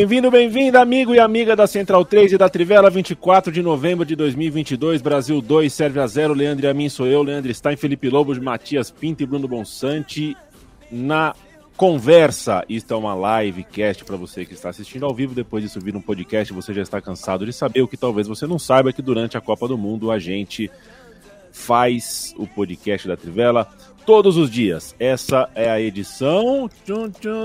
Bem-vindo, bem-vinda, amigo e amiga da Central 3 e da Trivela, 24 de novembro de 2022, Brasil 2, serve a 0, Leandro a mim sou eu, Leandro Stein, Felipe Lobos, Matias Pinto e Bruno Bonsante na conversa. Isto é uma live cast para você que está assistindo ao vivo, depois de subir um podcast, você já está cansado de saber o que talvez você não saiba, que durante a Copa do Mundo a gente faz o podcast da Trivela todos os dias. Essa é a edição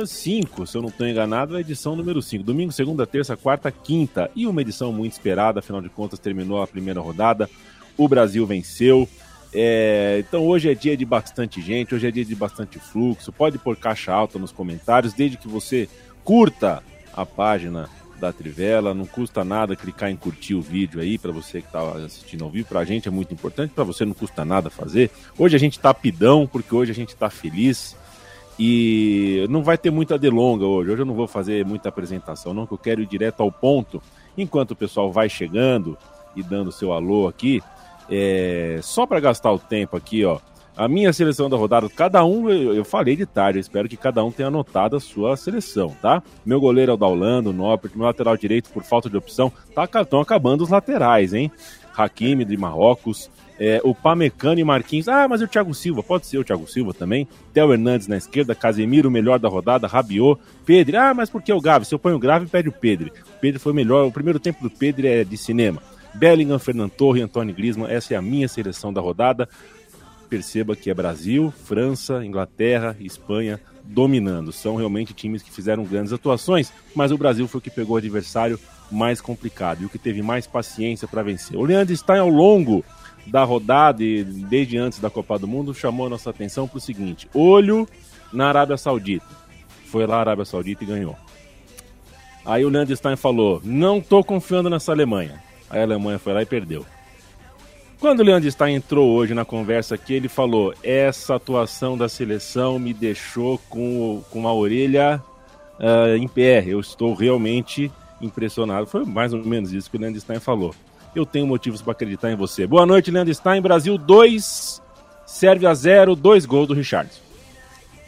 5, se eu não estou enganado, é a edição número 5. Domingo, segunda, terça, quarta, quinta. E uma edição muito esperada, afinal de contas, terminou a primeira rodada. O Brasil venceu. É, então hoje é dia de bastante gente, hoje é dia de bastante fluxo. Pode pôr caixa alta nos comentários, desde que você curta a página da Trivela, não custa nada clicar em curtir o vídeo aí para você que está assistindo ao vivo, para a gente é muito importante, para você não custa nada fazer. Hoje a gente está pidão, porque hoje a gente está feliz e não vai ter muita delonga hoje. Hoje eu não vou fazer muita apresentação, não, que eu quero ir direto ao ponto. Enquanto o pessoal vai chegando e dando seu alô aqui, é... só para gastar o tempo aqui, ó. A minha seleção da rodada, cada um, eu, falei de tarde, eu espero que cada um tenha anotado a sua seleção, tá? Meu goleiro é o Daulando, o Noppert, meu lateral direito, por falta de opção, tá, estão acabando os laterais, hein? Hakimi de Marrocos, é, o Pamecano e Marquinhos. Ah, mas o Thiago Silva, pode ser o Thiago Silva também. Theo Hernandes na esquerda, Casemiro, o melhor da rodada, Rabiot, Pedro. Ah, mas por que o Gavi? Se eu ponho o Grave, pede o Pedro. O Pedro foi melhor. O primeiro tempo do Pedro é de cinema. Bellingham, Fernando Torre Antônio Griezmann. Essa é a minha seleção da rodada perceba que é Brasil, França, Inglaterra, Espanha dominando. São realmente times que fizeram grandes atuações, mas o Brasil foi o que pegou o adversário mais complicado e o que teve mais paciência para vencer. O Leandro Stein, ao longo da rodada e desde antes da Copa do Mundo, chamou a nossa atenção para o seguinte: olho na Arábia Saudita. Foi lá a Arábia Saudita e ganhou. Aí o Leandro Stein falou: não estou confiando nessa Alemanha. Aí a Alemanha foi lá e perdeu. Quando o Leandro Stein entrou hoje na conversa aqui, ele falou: essa atuação da seleção me deixou com, com a orelha uh, em pé. Eu estou realmente impressionado. Foi mais ou menos isso que o Leandro Stein falou. Eu tenho motivos para acreditar em você. Boa noite, Leandro Stein. Brasil 2, serve a 0, dois gols do Richardson.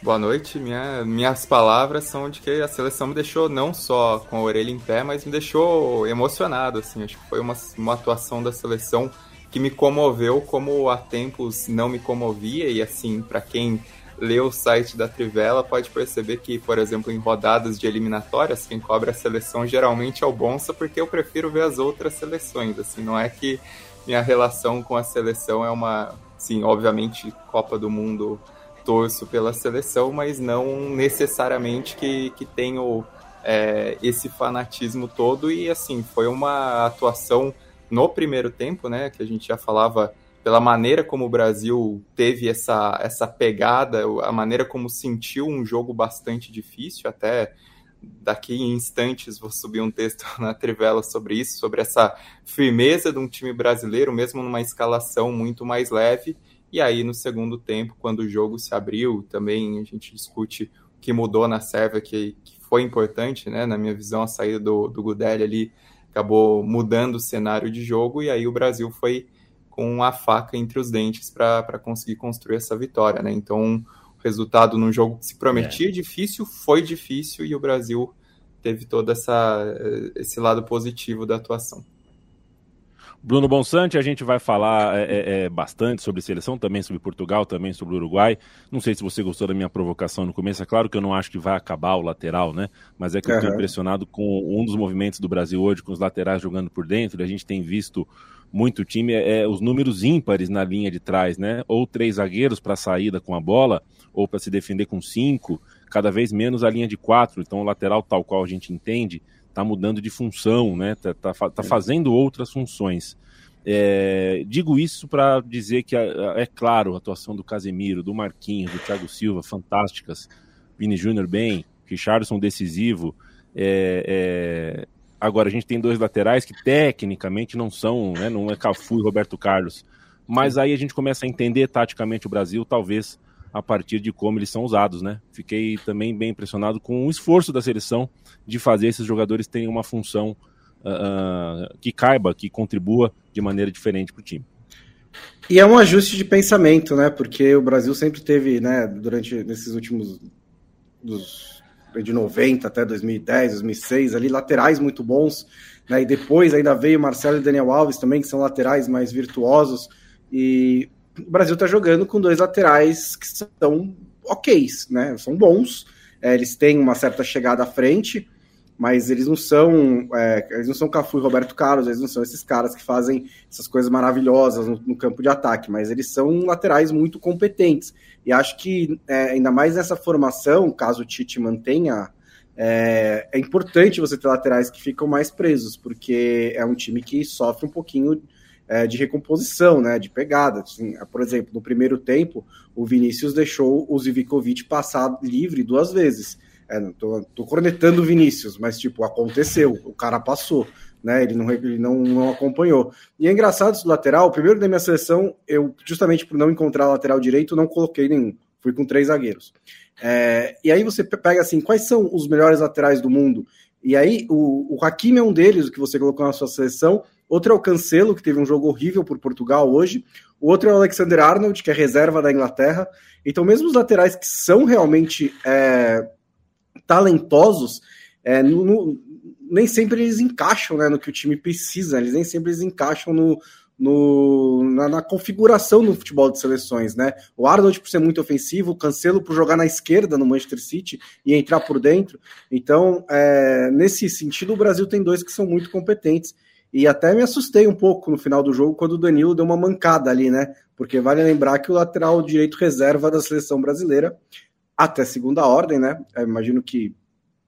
Boa noite. Minha, minhas palavras são de que a seleção me deixou não só com a orelha em pé, mas me deixou emocionado. Assim. Acho que foi uma, uma atuação da seleção que me comoveu como há tempos não me comovia e assim, para quem lê o site da Trivela pode perceber que, por exemplo, em rodadas de eliminatórias, quem cobra a seleção geralmente é o Bonsa, porque eu prefiro ver as outras seleções, assim, não é que minha relação com a seleção é uma, sim, obviamente Copa do Mundo torço pela seleção, mas não necessariamente que, que tenho é, esse fanatismo todo e assim, foi uma atuação no primeiro tempo, né, que a gente já falava pela maneira como o Brasil teve essa, essa pegada, a maneira como sentiu um jogo bastante difícil, até daqui em instantes vou subir um texto na Trivela sobre isso, sobre essa firmeza de um time brasileiro, mesmo numa escalação muito mais leve. E aí, no segundo tempo, quando o jogo se abriu, também a gente discute o que mudou na Sérvia, que, que foi importante, né? Na minha visão, a saída do, do Gudeli ali acabou mudando o cenário de jogo e aí o Brasil foi com a faca entre os dentes para conseguir construir essa vitória, né? Então, o resultado num jogo que se prometia é. difícil foi difícil e o Brasil teve todo essa, esse lado positivo da atuação. Bruno Bonsante, a gente vai falar é, é, é, bastante sobre seleção, também sobre Portugal, também sobre o Uruguai. Não sei se você gostou da minha provocação no começo. É claro que eu não acho que vai acabar o lateral, né? Mas é que uhum. eu estou impressionado com um dos movimentos do Brasil hoje, com os laterais jogando por dentro. A gente tem visto muito time, é, é os números ímpares na linha de trás, né? Ou três zagueiros para saída com a bola, ou para se defender com cinco. Cada vez menos a linha de quatro. Então o lateral, tal qual a gente entende está mudando de função, né? Tá, tá, tá fazendo outras funções. É, digo isso para dizer que é claro a atuação do Casemiro, do Marquinhos, do Thiago Silva, fantásticas. Vini Júnior bem, Richardson decisivo. É, é, Agora, a gente tem dois laterais que tecnicamente não são, né, não é Cafu e Roberto Carlos. Mas aí a gente começa a entender taticamente o Brasil, talvez a partir de como eles são usados, né? Fiquei também bem impressionado com o esforço da seleção de fazer esses jogadores terem uma função uh, que caiba, que contribua de maneira diferente para o time. E é um ajuste de pensamento, né? Porque o Brasil sempre teve, né, durante nesses últimos dos, de 90 até 2010, 2006, ali laterais muito bons, né? E depois ainda veio Marcelo e Daniel Alves também, que são laterais mais virtuosos. E o Brasil está jogando com dois laterais que são ok, né? São bons. É, eles têm uma certa chegada à frente, mas eles não são é, eles não são Cafu e Roberto Carlos, eles não são esses caras que fazem essas coisas maravilhosas no, no campo de ataque, mas eles são laterais muito competentes. E acho que é, ainda mais nessa formação, caso o Tite mantenha, é, é, importante você ter laterais que ficam mais presos, porque é um time que sofre um pouquinho é, de recomposição, né, de pegada. Assim, por exemplo, no primeiro tempo, o Vinícius deixou o Zivikovic passar livre duas vezes. É, não tô, tô cornetando o Vinícius, mas tipo, aconteceu, o cara passou, né? Ele não, ele não, não acompanhou. E é engraçado esse lateral, o primeiro da minha seleção, eu, justamente por não encontrar lateral direito, não coloquei nenhum. Fui com três zagueiros. É, e aí você pega assim, quais são os melhores laterais do mundo? E aí o, o Hakimi é um deles, o que você colocou na sua seleção. Outro é o Cancelo, que teve um jogo horrível por Portugal hoje. O outro é o Alexander Arnold, que é reserva da Inglaterra. Então, mesmo os laterais que são realmente é, talentosos, é, no, no, nem sempre eles encaixam né, no que o time precisa, eles nem sempre eles encaixam no, no, na, na, configuração do futebol de seleções, né? O Arnold por ser muito ofensivo, o Cancelo por jogar na esquerda no Manchester City e entrar por dentro. Então, é, nesse sentido, o Brasil tem dois que são muito competentes. E até me assustei um pouco no final do jogo quando o Danilo deu uma mancada ali, né? Porque vale lembrar que o lateral direito reserva da seleção brasileira até segunda ordem, né? Eu imagino que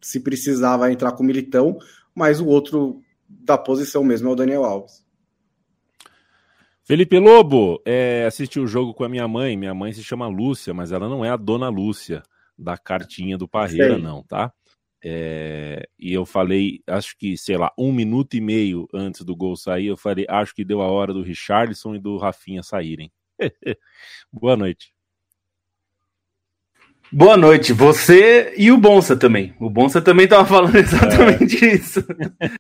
se precisava entrar com o Militão, mas o outro da posição mesmo é o Daniel Alves. Felipe Lobo, é, assisti o jogo com a minha mãe. Minha mãe se chama Lúcia, mas ela não é a dona Lúcia da cartinha do Parreira, Sei. não, tá? É, e eu falei, acho que, sei lá, um minuto e meio antes do gol sair, eu falei, acho que deu a hora do Richarlison e do Rafinha saírem. Boa noite. Boa noite, você e o Bonsa também. O Bonsa também estava falando exatamente é. isso.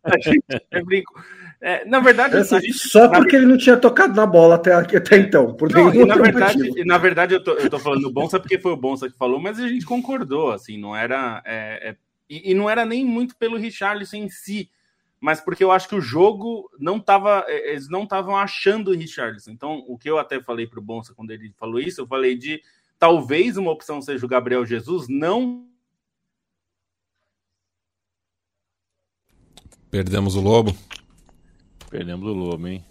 A gente é brinco. É, na verdade, é, gente, só porque ele não tinha tocado na bola até, até então. Por não, na verdade, na verdade eu, tô, eu tô falando do Bonsa porque foi o Bonsa que falou, mas a gente concordou, assim, não era. É, é, e, e, não era nem muito pelo Richarlison em si, mas porque eu acho que o jogo não tava. É, eles não estavam achando o Richarlison. Então, o que eu até falei pro Bonsa quando ele falou isso, eu falei de talvez uma opção seja o Gabriel Jesus, não. Perdemos o Lobo. Perdemos o Lobo, hein?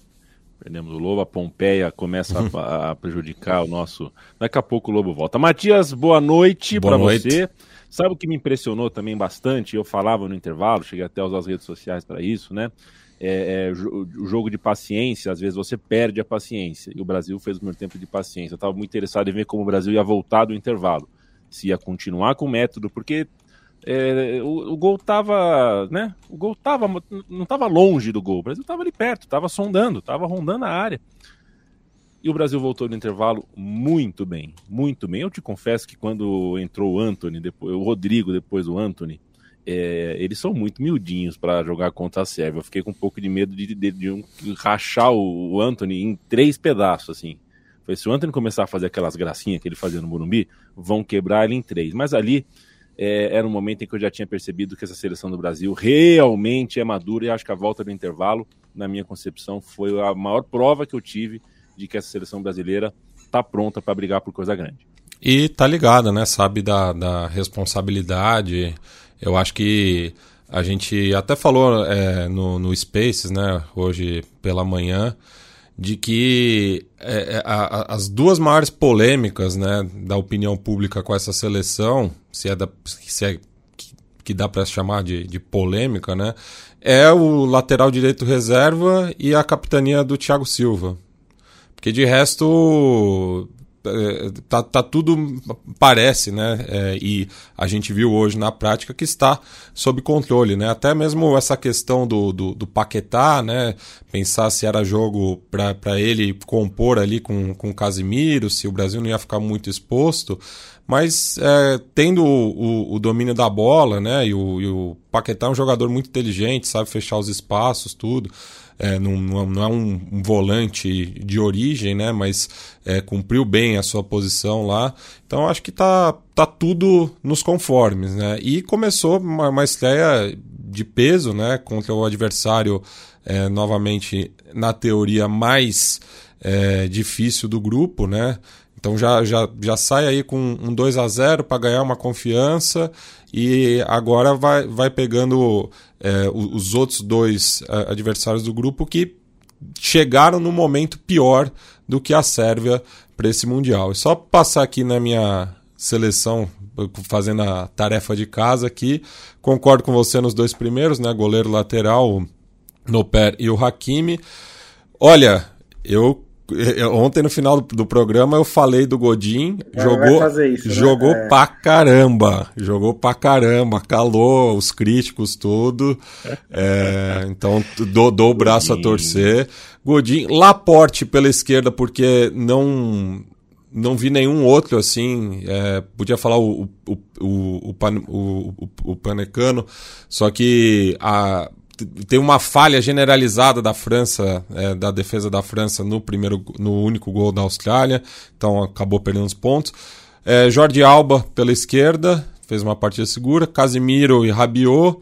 Perdemos o Lobo, a Pompeia começa a, a, prejudicar o nosso. Daqui a pouco o Lobo volta. Matias, boa noite para você. Sabe o que me impressionou também bastante? Eu falava no intervalo, cheguei até a usar as redes sociais para isso, né? é, é, o jogo de paciência, às vezes você perde a paciência. E o Brasil fez o primeiro tempo de paciência. Eu estava muito interessado em ver como o Brasil ia voltar do intervalo. Se ia continuar com o método, porque é, o, o, gol estava, né? O gol tava, não estava longe do gol. O Brasil estava ali perto, estava sondando, estava rondando a área. E o Brasil voltou no intervalo muito bem, muito bem. Eu te confesso que quando entrou o Anthony, depois, o Rodrigo depois o Anthony, é, eles são muito miudinhos para jogar contra a Sérvia. Eu fiquei com um pouco de medo de, de, de um, rachar o, o, Anthony em três pedaços, assim. Se o Anthony começar a fazer aquelas gracinhas que ele fazia no Morumbi, vão quebrar ele em três. Mas ali é, era um momento em que eu já tinha percebido que essa seleção do Brasil realmente é madura e acho que a volta do intervalo, na minha concepção, foi a maior prova que eu tive de que essa seleção brasileira está pronta para brigar por coisa grande. E tá ligada, né? Sabe da, da responsabilidade eu acho que a gente até falou é, no, no Spaces, né, hoje pela manhã, de que é, é a, a, as duas maiores polêmicas né, da opinião pública com essa seleção, se é, da, se é que, dá para chamar de, de polêmica, né, é o lateral direito reserva e a capitania do Thiago Silva. Porque de resto, tá, tá tudo parece, né? É, e a gente viu hoje na prática que está sob controle, né? Até mesmo essa questão do, do, do Paquetá, né? Pensar se era jogo para ele compor ali com, com o Casimiro, se o Brasil não ia ficar muito exposto mas é, tendo o, o, o, domínio da bola, né? E o, e o Paquetá é um jogador muito inteligente, sabe fechar os espaços, tudo. É, não, não, é um, volante de origem, né? Mas é, cumpriu bem a sua posição lá. Então acho que tá, tá tudo nos conformes, né? E começou uma, uma estreia de peso, né? Contra o adversário, é, novamente, na teoria, mais é, difícil do grupo, né? Então já, já, já sai aí com um 2 a 0 para ganhar uma confiança e agora vai, vai pegando é, os outros dois é, adversários do grupo que chegaram no momento pior do que a Sérvia para esse Mundial. E só passar aqui na minha seleção, fazendo a tarefa de casa aqui, concordo com você nos dois primeiros, né? Goleiro lateral, o Noper e o Hakimi. Olha, eu Ontem, no final do, programa, eu falei do Godin. É, jogou isso, né? jogou é. pra caramba. Jogou pra caramba. Calou os críticos, tudo. É, então, dou, dou o braço Godin. a torcer. Godin, Laporte pela esquerda, porque não não vi nenhum outro assim. É, podia falar o, o, o, o, o, o Panecano, só que a, tem uma falha generalizada da França, é, da defesa da França no primeiro, no único gol da Austrália, então acabou perdendo os pontos. É, Jordi Alba pela esquerda, fez uma partida segura. Casimiro e Rabiot,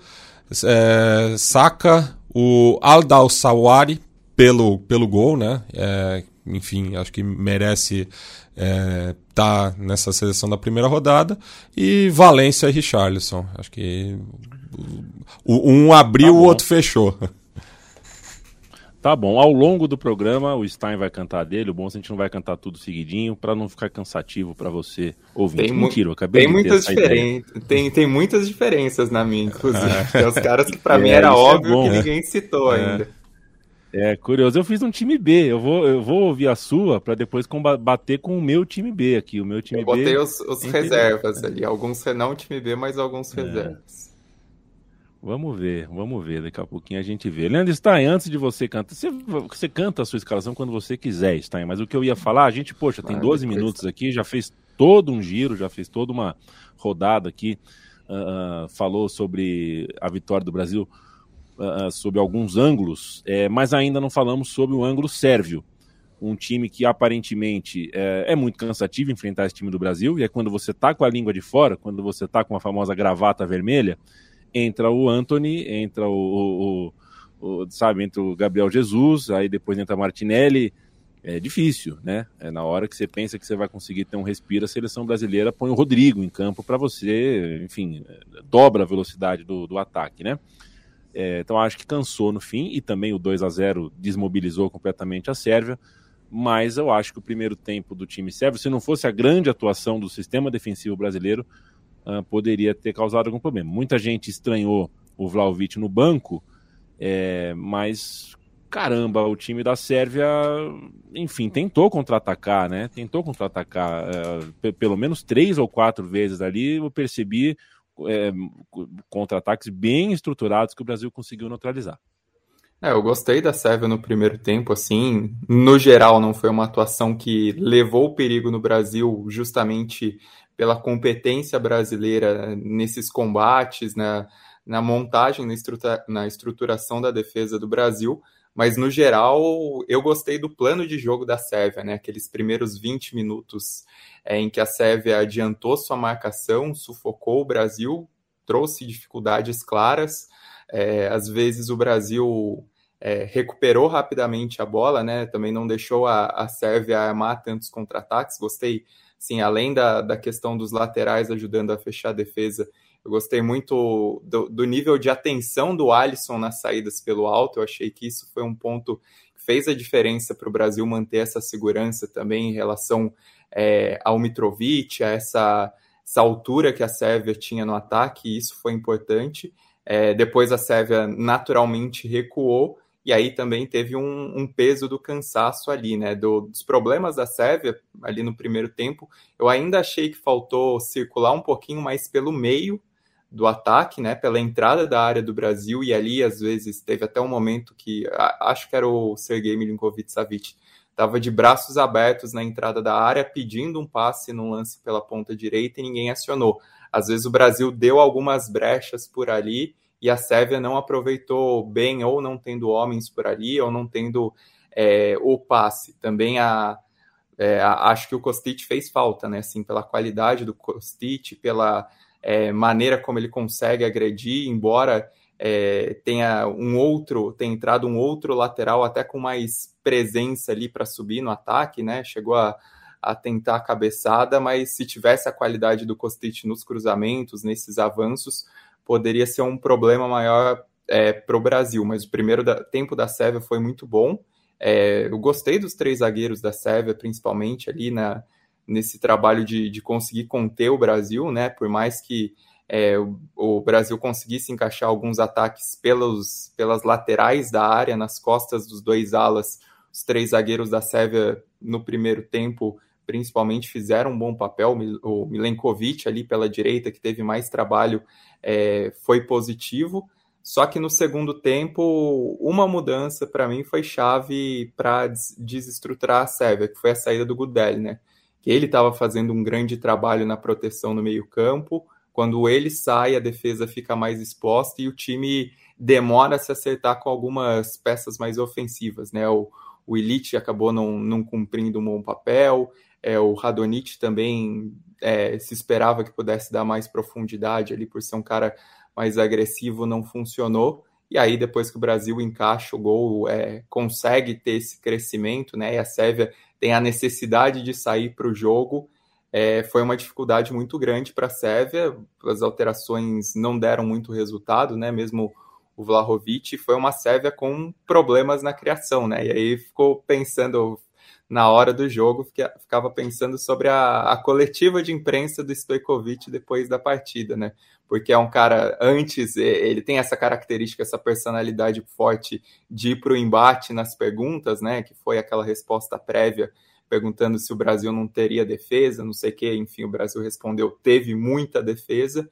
é, Saka, o Aldal Sawari pelo, pelo gol, né? É, enfim, acho que merece estar é, tá nessa seleção da primeira rodada. E Valência e Richarlison. Acho que um abriu, tá o outro fechou. Tá bom. Ao longo do programa, o Stein vai cantar dele. O bom é a gente não vai cantar tudo seguidinho para não ficar cansativo para você ouvir. Tem Mentira, eu acabei tem de muitas diferenças. Tem, tem muitas diferenças na minha, inclusive. tem os caras que para é, mim era é óbvio é bom, que né? ninguém citou é. ainda. É curioso. Eu fiz um time B. Eu vou, eu vou ouvir a sua para depois bater com o meu time B aqui. O meu time eu B. Eu botei os, os reservas ali. Alguns não time B, mas alguns é. reservas. Vamos ver, vamos ver. Daqui a pouquinho a gente vê. Leandro Stein, antes de você cantar, você, você canta a sua escalação quando você quiser, Stein. Mas o que eu ia falar, a gente, poxa, tem 12 ah, minutos aqui, já fez todo um giro, já fez toda uma rodada aqui. Uh, falou sobre a vitória do Brasil uh, sob alguns ângulos, é, mas ainda não falamos sobre o ângulo sérvio. Um time que aparentemente é, é, muito cansativo enfrentar esse time do Brasil, e é quando você tá com a língua de fora, quando você tá com a famosa gravata vermelha, entra o Anthony, entra o, o, o, sabe, entra o Gabriel Jesus, aí depois entra Martinelli. É difícil, né? É na hora que você pensa que você vai conseguir ter um respiro, a seleção brasileira põe o Rodrigo em campo para você, enfim, dobra a velocidade do, do ataque, né? É, então acho que cansou no fim e também o 2 a 0 desmobilizou completamente a Sérvia. Mas eu acho que o primeiro tempo do time sérvio, se não fosse a grande atuação do sistema defensivo brasileiro, uh, poderia ter causado algum problema. Muita gente estranhou o Vlaovic no banco, é, mas caramba, o time da Sérvia, enfim, tentou contra-atacar, né? Tentou contra-atacar é, pelo menos três ou quatro vezes ali. Eu percebi é, contra-ataques bem estruturados que o Brasil conseguiu neutralizar. É, eu gostei da Sérvia no primeiro tempo, assim, no geral não foi uma atuação que levou o perigo no Brasil justamente pela competência brasileira nesses combates, na, na montagem, na, estrutura, na estruturação da defesa do Brasil, mas no geral eu gostei do plano de jogo da Sérvia, né? Aqueles primeiros 20 minutos é, em que a Sérvia adiantou sua marcação, sufocou o Brasil, trouxe dificuldades claras. É, às vezes o Brasil é, recuperou rapidamente a bola, né? Também não deixou a, a Sérvia armar tantos contra-ataques. Gostei Sim, além da, da questão dos laterais ajudando a fechar a defesa, eu gostei muito do, do, nível de atenção do Alisson nas saídas pelo alto. Eu achei que isso foi um ponto que fez a diferença para o Brasil manter essa segurança também em relação é, ao Mitrovic, a essa, essa altura que a Sérvia tinha no ataque. E isso foi importante. É, depois a Sérvia naturalmente recuou e aí também teve um, um peso do cansaço ali, né? Do, dos problemas da Sérvia ali no primeiro tempo. Eu ainda achei que faltou circular um pouquinho mais pelo meio do ataque, né? Pela entrada da área do Brasil, e ali às vezes teve até um momento que a, acho que era o Sergei Milinkovic Savic estava de braços abertos na entrada da área, pedindo um passe no lance pela ponta direita e ninguém acionou. Às vezes o Brasil deu algumas brechas por ali e a Sérvia não aproveitou bem, ou não tendo homens por ali, ou não tendo é, o passe. Também a, é, a, acho que o Kostic fez falta, né? Assim, pela qualidade do Kostic, pela é, maneira como ele consegue agredir, embora é, tenha um outro, tenha entrado um outro lateral até com mais presença ali para subir no ataque, né? Chegou a, a tentar a cabeçada, mas se tivesse a qualidade do Kostic nos cruzamentos, nesses avanços, poderia ser um problema maior é, para o Brasil, mas o primeiro da, tempo da Sérvia foi muito bom. É, eu gostei dos três zagueiros da Sérvia, principalmente ali na, nesse trabalho de, de conseguir conter o Brasil, né? Por mais que é, o, o, Brasil conseguisse encaixar alguns ataques pelos, pelas laterais da área, nas costas dos dois alas, os três zagueiros da Sérvia no primeiro tempo principalmente fizeram um bom papel. O Milenkovic ali pela direita, que teve mais trabalho, é, foi positivo. Só que no segundo tempo, uma mudança para mim foi chave para desestruturar a Sérvia, que foi a saída do Gudel, né? Que ele estava fazendo um grande trabalho na proteção no meio-campo. Quando ele sai, a defesa fica mais exposta e o time demora a se acertar com algumas peças mais ofensivas, né? O, o Elite acabou não, não cumprindo um bom papel, é, o Radonit também é, se esperava que pudesse dar mais profundidade ali por ser um cara mais agressivo, não funcionou. E aí, depois que o Brasil encaixa o gol, é, consegue ter esse crescimento, né? E a Sérvia tem a necessidade de sair para o jogo. É, foi uma dificuldade muito grande para a Sérvia. As alterações não deram muito resultado, né? Mesmo o Vlahovic foi uma Sérvia com problemas na criação, né? E aí ficou pensando, na hora do jogo, ficava pensando sobre a, a coletiva de imprensa do Stojkovic depois da partida, né? Porque é um cara, antes, ele tem essa característica, essa personalidade forte de ir para o embate nas perguntas, né? Que foi aquela resposta prévia perguntando se o Brasil não teria defesa, não sei o que, enfim, o Brasil respondeu, teve muita defesa.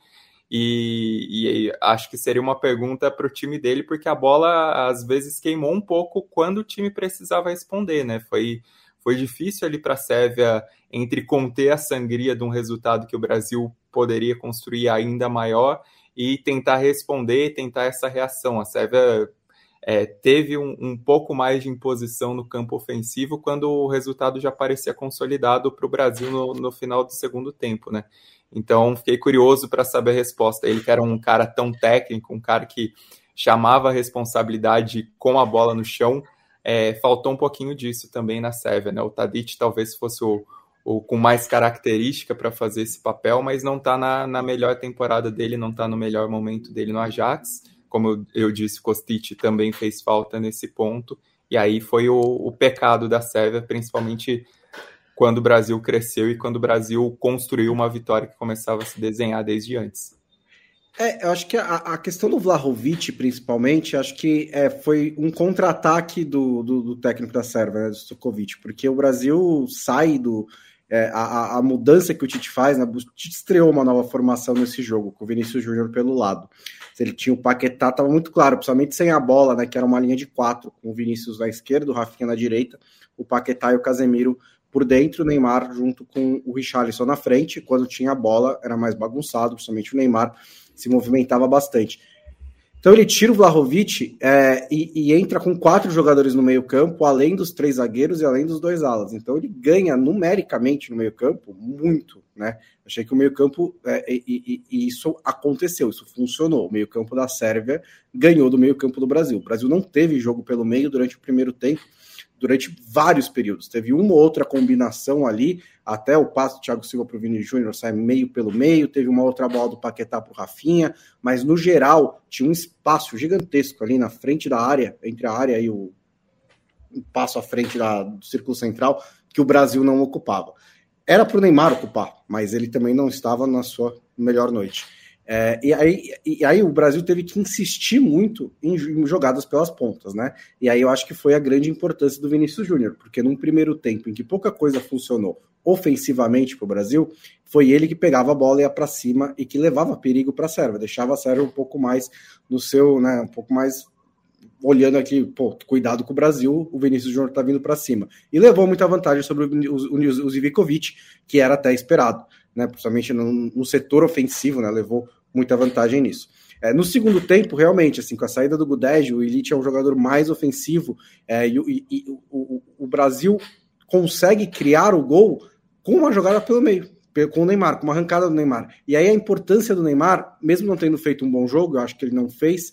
E, e, acho que seria uma pergunta para o time dele, porque a bola às vezes queimou um pouco quando o time precisava responder, né? Foi foi difícil ali para a Sérvia entre conter a sangria de um resultado que o Brasil poderia construir ainda maior e tentar responder, tentar essa reação. A Sérvia é, teve um, um, pouco mais de imposição no campo ofensivo quando o resultado já parecia consolidado para o Brasil no, no, final do segundo tempo, né? Então fiquei curioso para saber a resposta. Ele que era um cara tão técnico, um cara que chamava a responsabilidade com a bola no chão, é, faltou um pouquinho disso também na Sérvia, né? O Tadic talvez fosse o, o com mais característica para fazer esse papel, mas não está na, na, melhor temporada dele, não está no melhor momento dele no Ajax. Como eu, disse, Kostic também fez falta nesse ponto. E aí foi o, o pecado da Sérvia, principalmente quando o Brasil cresceu e quando o Brasil construiu uma vitória que começava a se desenhar desde antes. É, eu acho que a, a, questão do Vlahovic, principalmente, acho que é, foi um contra-ataque do, do, do, técnico da Sérvia, né, do Stokovic, porque o Brasil sai do. É, a, a, mudança que o Tite faz, né, o Tite estreou uma nova formação nesse jogo, com o Vinícius Júnior pelo lado. Se ele tinha o Paquetá, estava muito claro, principalmente sem a bola, né, que era uma linha de quatro, com o Vinícius na esquerda, o Rafinha na direita, o Paquetá e o Casemiro por dentro, o Neymar junto com o Richarlison na frente. Quando tinha a bola, era mais bagunçado, principalmente o Neymar se movimentava bastante. Então ele tira o Vlahovic é, e, e, entra com quatro jogadores no meio campo, além dos três zagueiros e além dos dois alas. Então ele ganha numericamente no meio campo muito, né? Achei que o meio campo, é, e, e, isso aconteceu, isso funcionou. O meio campo da Sérvia ganhou do meio campo do Brasil. O Brasil não teve jogo pelo meio durante o primeiro tempo, durante vários períodos. Teve uma ou outra combinação ali, até o passo do Thiago Silva para o Vini Júnior sai meio pelo meio, teve uma outra bola do Paquetá para o Rafinha, mas no geral tinha um espaço gigantesco ali na frente da área, entre a área e o um passo à frente da, do círculo central, que o Brasil não ocupava. Era para o Neymar ocupar, mas ele também não estava na sua melhor noite. É, e, aí, e aí o Brasil teve que insistir muito em, jogadas pelas pontas, né? E aí eu acho que foi a grande importância do Vinícius Júnior, porque num primeiro tempo em que pouca coisa funcionou ofensivamente para o Brasil, foi ele que pegava a bola e ia para cima e que levava perigo para a Sérvia, deixava a Sérvia um pouco mais no seu, né, um pouco mais olhando aqui, pô, cuidado com o Brasil, o Vinícius Júnior tá vindo para cima. E levou muita vantagem sobre o, o, o, o Zivikovic, que era até esperado né, principalmente no, no, setor ofensivo, né, levou muita vantagem nisso. É, no segundo tempo, realmente, assim, com a saída do Gudej, o Elite é um jogador mais ofensivo é, e, e, e o, o, Brasil consegue criar o gol com uma jogada pelo meio, com o Neymar, com uma arrancada do Neymar. E aí a importância do Neymar, mesmo não tendo feito um bom jogo, eu acho que ele não fez,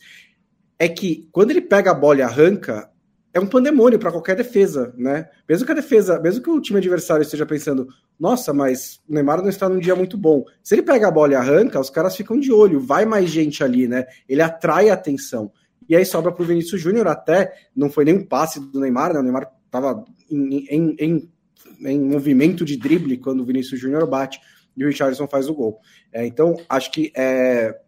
é que quando ele pega a bola e arranca, é um pandemônio para qualquer defesa, né? Mesmo que a defesa, mesmo que o time adversário esteja pensando, nossa, mas o Neymar não está num dia muito bom. Se ele pega a bola e arranca, os caras ficam de olho, vai mais gente ali, né? Ele atrai a atenção. E aí sobra para o Vinícius Júnior, até não foi nem um passe do Neymar, né? O Neymar estava em, em, em, em, movimento de drible quando o Vinícius Júnior bate e o Richardson faz o gol. É, então, acho que é,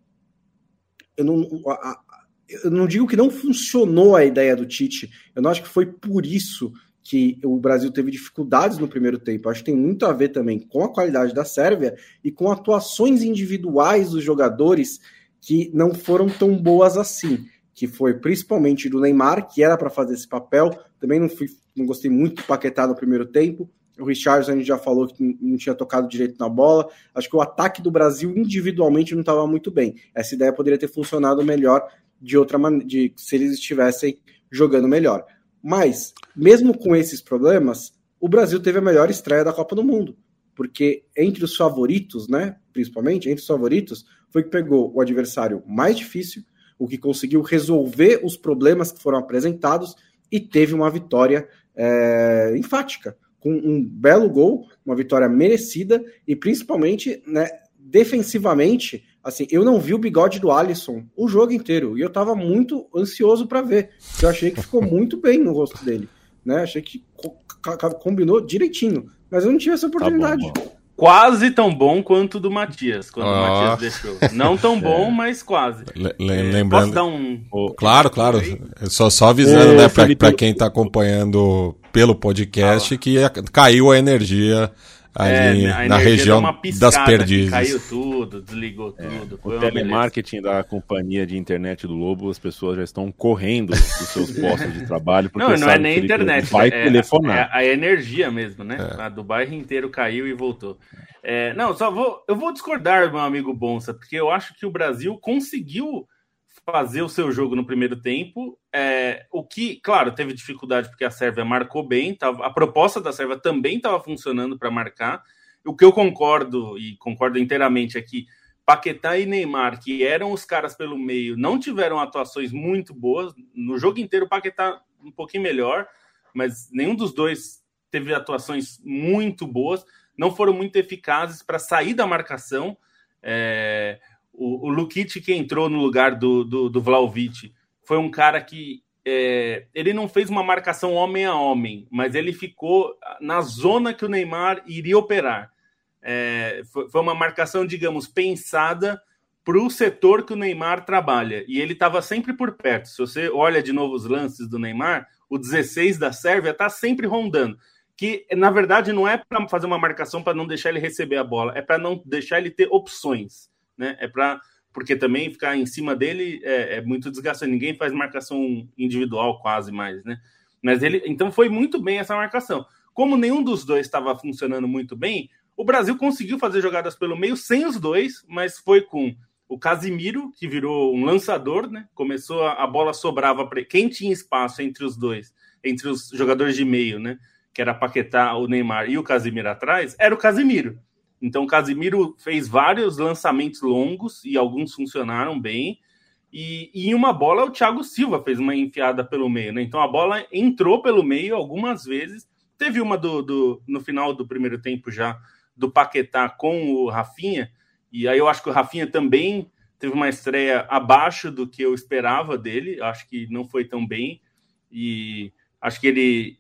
eu não, a, eu não digo que não funcionou a ideia do Tite, eu não acho que foi por isso que o Brasil teve dificuldades no primeiro tempo. Acho que tem muito a ver também com a qualidade da Sérvia e com atuações individuais dos jogadores que não foram tão boas assim. Que foi principalmente do Neymar, que era para fazer esse papel. Também não, fui, não gostei muito do Paquetá no primeiro tempo. O Richardson a gente já falou que não tinha tocado direito na bola. Acho que o ataque do Brasil individualmente não estava muito bem. Essa ideia poderia ter funcionado melhor de outra maneira, de se eles estivessem jogando melhor. Mas, mesmo com esses problemas, o Brasil teve a melhor estreia da Copa do Mundo. Porque entre os favoritos, né, principalmente, entre os favoritos, foi que pegou o adversário mais difícil, o que conseguiu resolver os problemas que foram apresentados e teve uma vitória é, enfática, com um belo gol, uma vitória merecida e principalmente, né, defensivamente, Assim, eu não vi o bigode do Alisson o jogo inteiro e eu tava muito ansioso para ver. Eu achei que ficou muito bem no rosto dele, né? Achei que combinou direitinho, mas eu não tive essa tá oportunidade. Tá bom, quase tão bom quanto o do Matias, quando oh. o Matias deixou. Não tão bom, é. mas quase. É, lembrando. Posso dar um. Claro, claro. Só, só avisando, Ô, né, para quem tá acompanhando pelo podcast, ah. que caiu a energia ali é, na região das perdizes. Caiu tudo, desligou é, tudo. o telemarketing da companhia de internet do Lobo, as pessoas já estão correndo dos seus postos de trabalho. Não, não é nem internet. Vai é, telefonar. É a energia mesmo, né? É. A do bairro inteiro caiu e voltou. É, não, só vou. Eu vou discordar, meu amigo Bonsa, porque eu acho que o Brasil conseguiu fazer o seu jogo no primeiro tempo. É, o que, claro, teve dificuldade porque a Sérvia marcou bem, tava, a proposta da Sérvia também estava funcionando para marcar. O que eu concordo, e concordo inteiramente, é que Paquetá e Neymar, que eram os caras pelo meio, não tiveram atuações muito boas. No jogo inteiro, Paquetá um pouquinho melhor, mas nenhum dos dois teve atuações muito boas, não foram muito eficazes para sair da marcação. É, o, o Lukic que entrou no lugar do, do, do Vlaovic foi um cara que é, ele não fez uma marcação homem a homem, mas ele ficou na zona que o Neymar iria operar. É, foi, foi, uma marcação, digamos, pensada para o setor que o Neymar trabalha. E ele estava sempre por perto. Se você olha de novo os lances do Neymar, o 16 da Sérvia está sempre rondando. Que, na verdade, não é para fazer uma marcação para não deixar ele receber a bola, é para não deixar ele ter opções né? É para porque também ficar em cima dele é, é, muito desgastante. Ninguém faz marcação individual quase mais, né? Mas ele, então foi muito bem essa marcação. Como nenhum dos dois estava funcionando muito bem, o Brasil conseguiu fazer jogadas pelo meio sem os dois, mas foi com o Casimiro, que virou um lançador, né? Começou a, a bola sobrava para quem tinha espaço entre os dois, entre os jogadores de meio, né? Que era Paquetá, o Neymar e o Casimiro atrás, era o Casimiro. Então, Casimiro fez vários lançamentos longos e alguns funcionaram bem. E, e, em uma bola, o Thiago Silva fez uma enfiada pelo meio, né? Então a bola entrou pelo meio algumas vezes. Teve uma do, do, no final do primeiro tempo já do Paquetá com o Rafinha. E aí eu acho que o Rafinha também teve uma estreia abaixo do que eu esperava dele. Eu acho que não foi tão bem. E acho que ele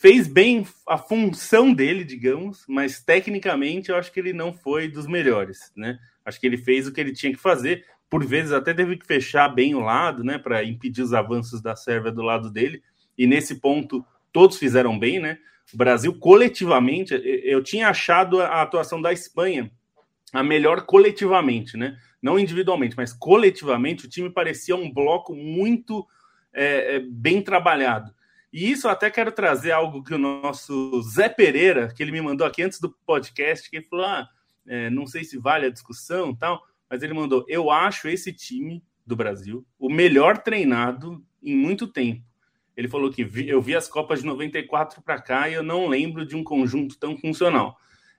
fez bem a função dele, digamos, mas tecnicamente eu acho que ele não foi dos melhores, né? Acho que ele fez o que ele tinha que fazer. Por vezes até teve que fechar bem o lado, né, para impedir os avanços da Sérvia do lado dele. E nesse ponto todos fizeram bem, né? O Brasil coletivamente, eu tinha achado a atuação da Espanha a melhor coletivamente, né? Não individualmente, mas coletivamente o time parecia um bloco muito é, é bem trabalhado. E isso eu até quero trazer algo que o nosso Zé Pereira, que ele me mandou aqui antes do podcast, que ele falou: ah, é, não sei se vale a discussão tal, mas ele mandou: eu acho esse time do Brasil o melhor treinado em muito tempo. Ele falou que vi, eu vi as Copas de 94 para cá e eu não lembro de um conjunto tão funcional.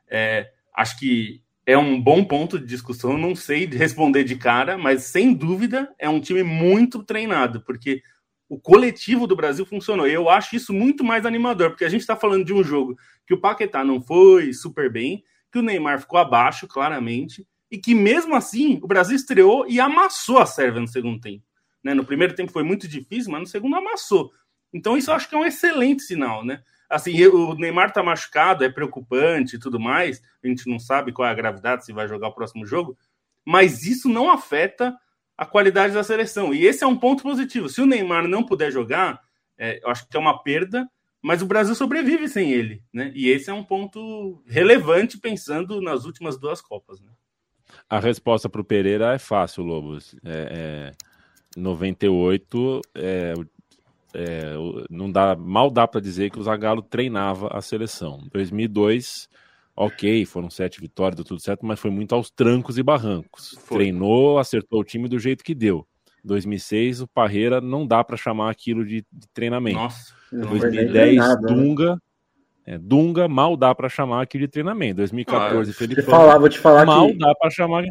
É, acho que é um bom ponto de discussão, não sei responder de cara, mas sem dúvida é um time muito treinado, porque o coletivo do Brasil funcionou. Eu acho isso muito mais animador, porque a gente está falando de um jogo que o Paquetá não foi super bem, que o Neymar ficou abaixo, claramente, e que mesmo assim o Brasil estreou e amassou a Sérvia no segundo tempo. Né? No primeiro tempo foi muito difícil, mas no segundo amassou. Então isso eu acho que é um excelente sinal, né? Assim, o Neymar tá machucado, é preocupante e tudo mais, a gente não sabe qual é a gravidade, se vai jogar o próximo jogo, mas isso não afeta a qualidade da seleção. E esse é um ponto positivo. Se o Neymar não puder jogar, é, eu acho que é uma perda, mas o Brasil sobrevive sem ele, né? E esse é um ponto relevante pensando nas últimas duas Copas. Né? A resposta para o Pereira é fácil, Lobos. É, é 98 é, é, não dá, mal dá para dizer que o Zagallo treinava a seleção. 2002 ok, foram sete vitórias, deu tudo certo, mas foi muito aos trancos e barrancos. Foi. Treinou, acertou o time do jeito que deu. 2006, o Parreira não dá para chamar aquilo de, de treinamento. Nossa, 2010, nada, né? Dunga. Né? É, Dunga mal dá para chamar aquilo de treinamento. 2014, ah, Felipe. Te falar, vou te falar mal que... dá para chamar.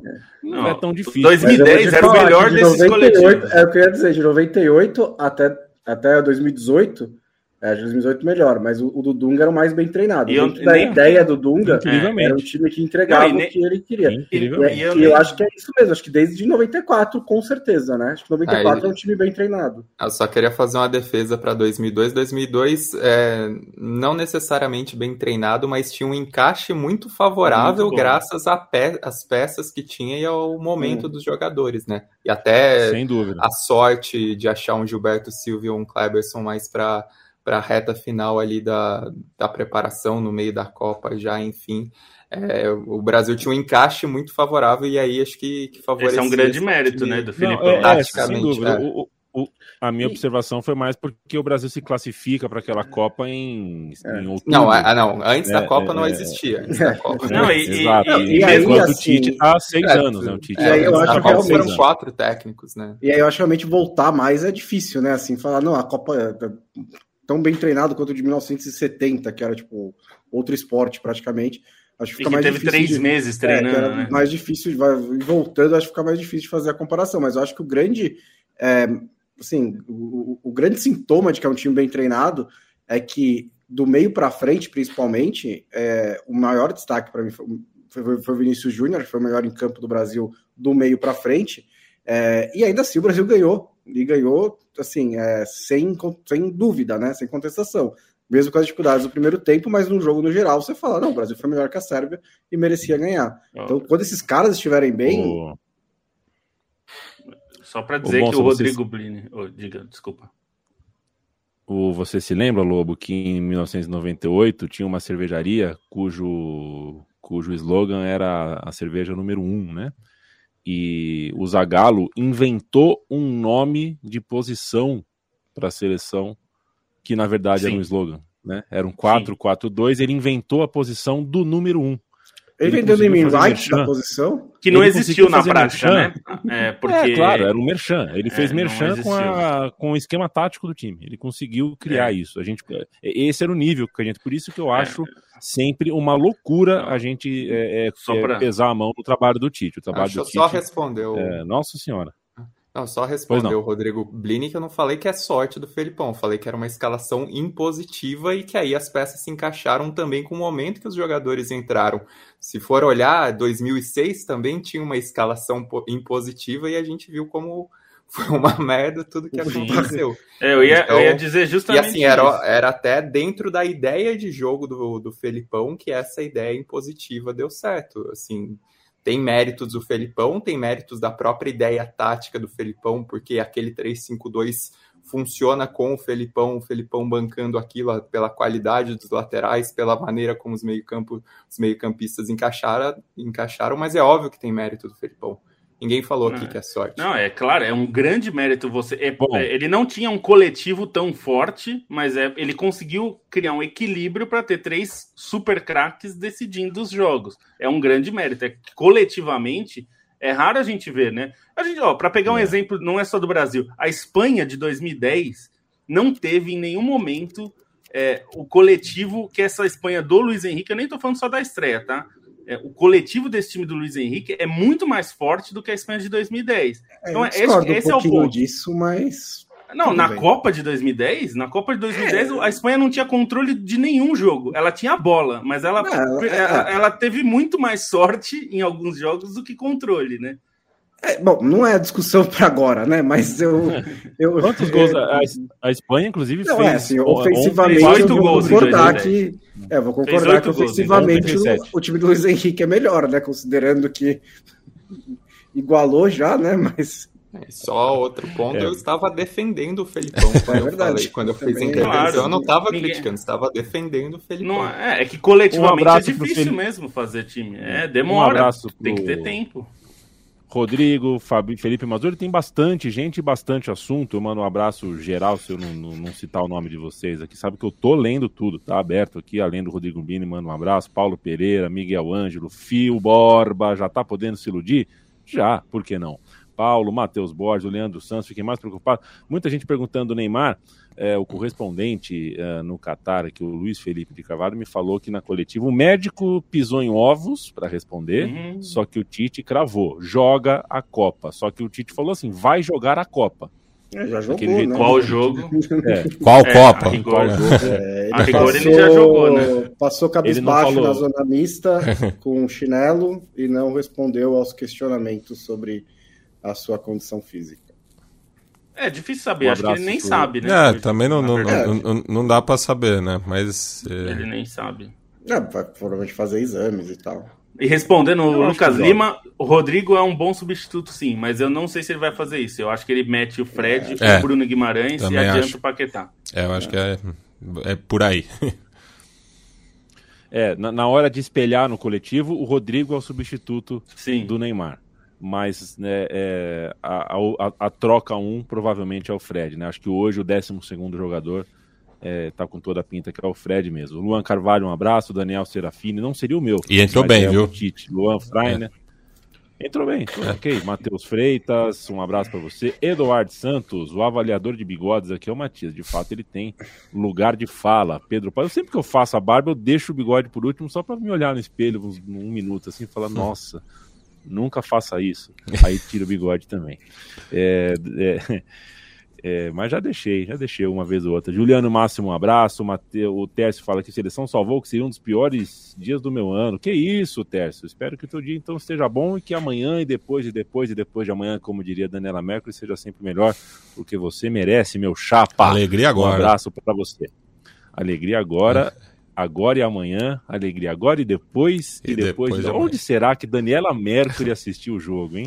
Não, não, é tão difícil. 2010 era o melhor de desses 98, É o que eu ia dizer, de 98 até, até 2018 é, 2018 melhor, mas o, o do Dunga era o mais bem treinado. E eu, da nem... ideia do Dunga era um time que entregava não, o que ele queria. E, e, eu, e eu acho que é isso mesmo, acho que desde 94, com certeza, né? Acho que 94 Aí, é um time bem treinado. Eu só queria fazer uma defesa para 2002. 2002 é, não necessariamente bem treinado, mas tinha um encaixe muito favorável muito graças às pe peças que tinha e ao momento hum. dos jogadores, né? E até a sorte de achar um Gilberto Silva e um Kleberson mais para para a reta final ali da, da preparação no meio da Copa já, enfim. É, o Brasil tinha um encaixe muito favorável e aí acho que, que favoreceu. Esse é um grande mérito, né, do Felipe. É, é, sem dúvida. É. O, o, a minha observação foi mais porque o Brasil se classifica para aquela Copa em, é. em outubro. Não, a, não antes da Copa não existia. Antes da Copa. Não, e, Exato. E, e, e aí, assim, o Tite está há seis anos, né? O Tite. É, eu acho que foram quatro técnicos, né? E aí eu acho que realmente voltar mais é difícil, né? Assim, falar, não, a Copa tão bem treinado quanto o de 1970, que era tipo outro esporte praticamente. Acho que fica mais teve três de, meses treinando. É, né? Mais difícil, vai voltando, acho que fica mais difícil de fazer a comparação. Mas eu acho que o grande, é, assim, o, o, grande sintoma de que é um time bem treinado é que do meio para frente, principalmente, é, o maior destaque para mim foi, foi, foi o Vinícius Júnior, que foi o melhor em campo do Brasil do meio para frente. É, e ainda assim o Brasil ganhou e ganhou, assim, é, sem, sem dúvida, né? Sem contestação. Mesmo com as dificuldades do primeiro tempo, mas no jogo no geral, você fala, não, o Brasil foi melhor que a Sérvia e merecia ganhar. Então, quando esses caras estiverem bem. Oh. Só para dizer oh, que o Rodrigo vocês... Blini. Oh, diga, desculpa. O, você se lembra, Lobo, que em 1998 tinha uma cervejaria cujo, cujo slogan era a cerveja número um, né? E o Zagallo inventou um nome de posição para a seleção que na verdade Sim. era um slogan, né? Era um 4-4-2, ele inventou a posição do número 1. Ele, vendeu em right da posição? Que não existiu na prática, merchan. né? É, porque... é, claro, era um merchan. Ele fez é, merchan com, a, com o esquema tático do time. Ele conseguiu criar é. isso. A gente, é, esse era o nível que a gente. Por isso que eu é. Acho sempre uma loucura a gente é, é, pra... pesar a mão no trabalho do Tite. O trabalho Deixa do Tite, só respondeu. nossa senhora. Não, só respondeu o Rodrigo Blini que eu não falei que é sorte do Felipão, falei que era uma escalação impositiva e que aí as peças se encaixaram também com o momento que os jogadores entraram. Se for olhar, 2006 também tinha uma escalação impositiva e a gente viu como foi uma merda tudo que aconteceu. É, eu, ia, então, eu ia dizer justamente E assim, era, era até dentro da ideia de jogo do, do Felipão que essa ideia impositiva deu certo. Assim, tem méritos do Felipão, tem méritos da própria ideia tática do Felipão, porque aquele 3-5-2 funciona com o Felipão, o Felipão bancando aquilo pela qualidade dos laterais, pela maneira como os meio-campistas encaixaram, encaixaram, mas é óbvio que tem mérito do Felipão. Ninguém falou aqui que é sorte. Não, é claro, é um grande mérito você. É, é, ele não tinha um coletivo tão forte, mas é, ele conseguiu criar um equilíbrio para ter três super craques decidindo os jogos. É um grande mérito. É que coletivamente é raro a gente ver, né? A gente, ó, para pegar um é. exemplo, não é só do Brasil. A Espanha de 2010 não teve em nenhum momento é, o coletivo que essa Espanha do Luiz Henrique. Eu nem tô falando só da estreia, tá? É, o coletivo desse time do Luiz Henrique é muito mais forte do que a Espanha de 2010. É, então, esse, esse um é o ponto. disso, mas. Não, na bem. Copa de 2010, na Copa de 2010, é. a Espanha não tinha controle de nenhum jogo. Ela tinha a bola, mas ela, não, é, ela, ela, teve muito mais sorte em alguns jogos do que controle, né? É, bom, não é discussão para agora, né? Mas eu. eu Quantos gols a, a Espanha, inclusive, não, é, fez? É, assim, ofensivamente, eu vou gols concordar que. É, vou concordar que ofensivamente o, o, time do Luiz Henrique é melhor, né? Considerando que igualou já, né? Mas. É, só outro ponto, é. eu estava defendendo o Felipão quando, é verdade. eu, falei, quando eu fiz a intervenção. Claro, eu não estava ninguém... criticando, estava defendendo o Felipão. Não, é, é que coletivamente um é difícil mesmo fazer time. É, demora. Um tem pro... que ter tempo. Rodrigo, Fabi, Felipe Mazuri, tem bastante gente bastante assunto. Eu mando um abraço geral, se eu não, não, não, citar o nome de vocês aqui. Sabe que eu tô lendo tudo, tá aberto aqui, além do Rodrigo Bini, mando um abraço. Paulo Pereira, Miguel Ângelo, Fio Borba, já tá podendo se iludir? Já, por que não? Paulo, Matheus Borges, Leandro Santos, fiquei mais preocupado. Muita gente perguntando do Neymar. É, o correspondente é, no Catar, que o Luiz Felipe de Carvalho, me falou que na coletiva o médico pisou em ovos para responder, uhum. só que o Tite cravou, joga a Copa. Só que o Tite falou assim: vai jogar a Copa. É, já jogou, né? Qual jogo? É. Qual é, Copa? A rigor, é, ele, a rigor passou, ele já jogou, né? Passou cabisbaixo na zona mista com um chinelo e não respondeu aos questionamentos sobre a sua condição física. É difícil saber, um acho que ele nem pro... sabe, né? É, também não, não, não, não, dá para saber, né? Mas. É... Ele nem sabe. É, vai provavelmente fazer exames e tal. E respondendo o Lucas Lima, o Rodrigo é um bom substituto, sim, mas eu não sei se ele vai fazer isso. Eu acho que ele mete o Fred, é. o Bruno Guimarães e adianta acho. o Paquetá. É, eu acho é. que é, é por aí. É, na, na, hora de espelhar no coletivo, o Rodrigo é o substituto sim. do Neymar mas né, é, a, a, a, troca um provavelmente é o Fred. Né? Acho que hoje o 12 jogador está é, com toda a pinta que é o Fred mesmo. Luan Carvalho, um abraço. Daniel Serafini, não seria o meu. E entrou bem, é viu? Tite. Luan Freiner. É. Entrou bem, ok. Matheus Freitas, um abraço para você. Eduardo Santos, o avaliador de bigodes aqui é o Matias. De fato, ele tem lugar de fala. Pedro eu sempre que eu faço a barba, eu deixo o bigode por último só para me olhar no espelho uns, um minuto assim e falar, nossa. Nunca faça isso. Aí tira o bigode também. É, é, é, mas já deixei, já deixei uma vez ou outra. Juliano Máximo, um abraço. Mateu, o Tércio fala que seleção salvou, que seria um dos piores dias do meu ano. Que isso, Tércio? Espero que o teu dia então esteja bom e que amanhã e depois e depois e depois de amanhã, como diria Daniela Mercury, seja sempre melhor, porque você merece, meu chapa. Alegria agora. Um abraço para você. Alegria agora. É agora e amanhã, alegria agora e depois, e, e depois. depois Onde será que Daniela Mercury assistiu o jogo, hein?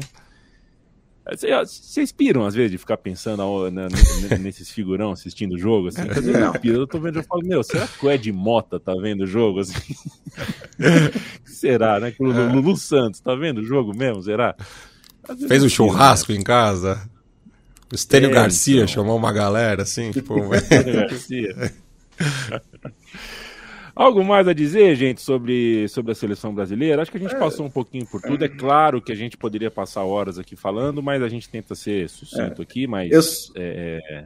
Vocês piram, às vezes, de ficar pensando nesses figurão assistindo o jogo? Assim, eu, piro, eu tô vendo, eu falo, meu, será que o Ed Mota tá vendo o jogo? Assim? será, né? O Lulu Santos tá vendo o jogo mesmo? Será? Fez um churrasco né? em casa? O Estênio é, Garcia então. chamou uma galera, assim, tipo... Estênio Garcia. Algo mais a dizer, gente, sobre, sobre a seleção brasileira? Acho que a gente é. passou um pouquinho por tudo. É claro que a gente poderia passar horas aqui falando, mas a gente tenta ser sucinto é. aqui, mas Eu... É, é,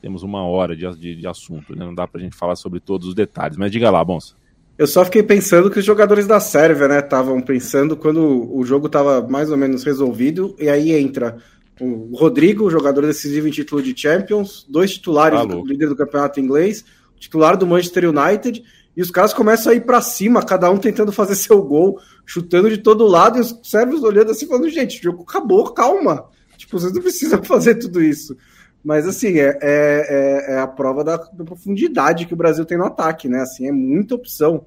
temos uma hora de, de, de, assunto, né? Não dá pra gente falar sobre todos os detalhes. Mas diga lá, Bonsa. Eu só fiquei pensando que os jogadores da Sérvia, né, estavam pensando quando o jogo estava mais ou menos resolvido, e aí entra o Rodrigo, jogador decisivo em título de Champions, dois titulares, do líder do campeonato inglês, titular do Manchester United, e os caras começam a ir para cima, cada um tentando fazer seu gol, chutando de todo lado, e os sérvios olhando assim, falando, gente, o jogo acabou, calma. Tipo, vocês não precisam fazer tudo isso. Mas, assim, é, é, é a prova da, da, profundidade que o Brasil tem no ataque, né? Assim, é muita opção.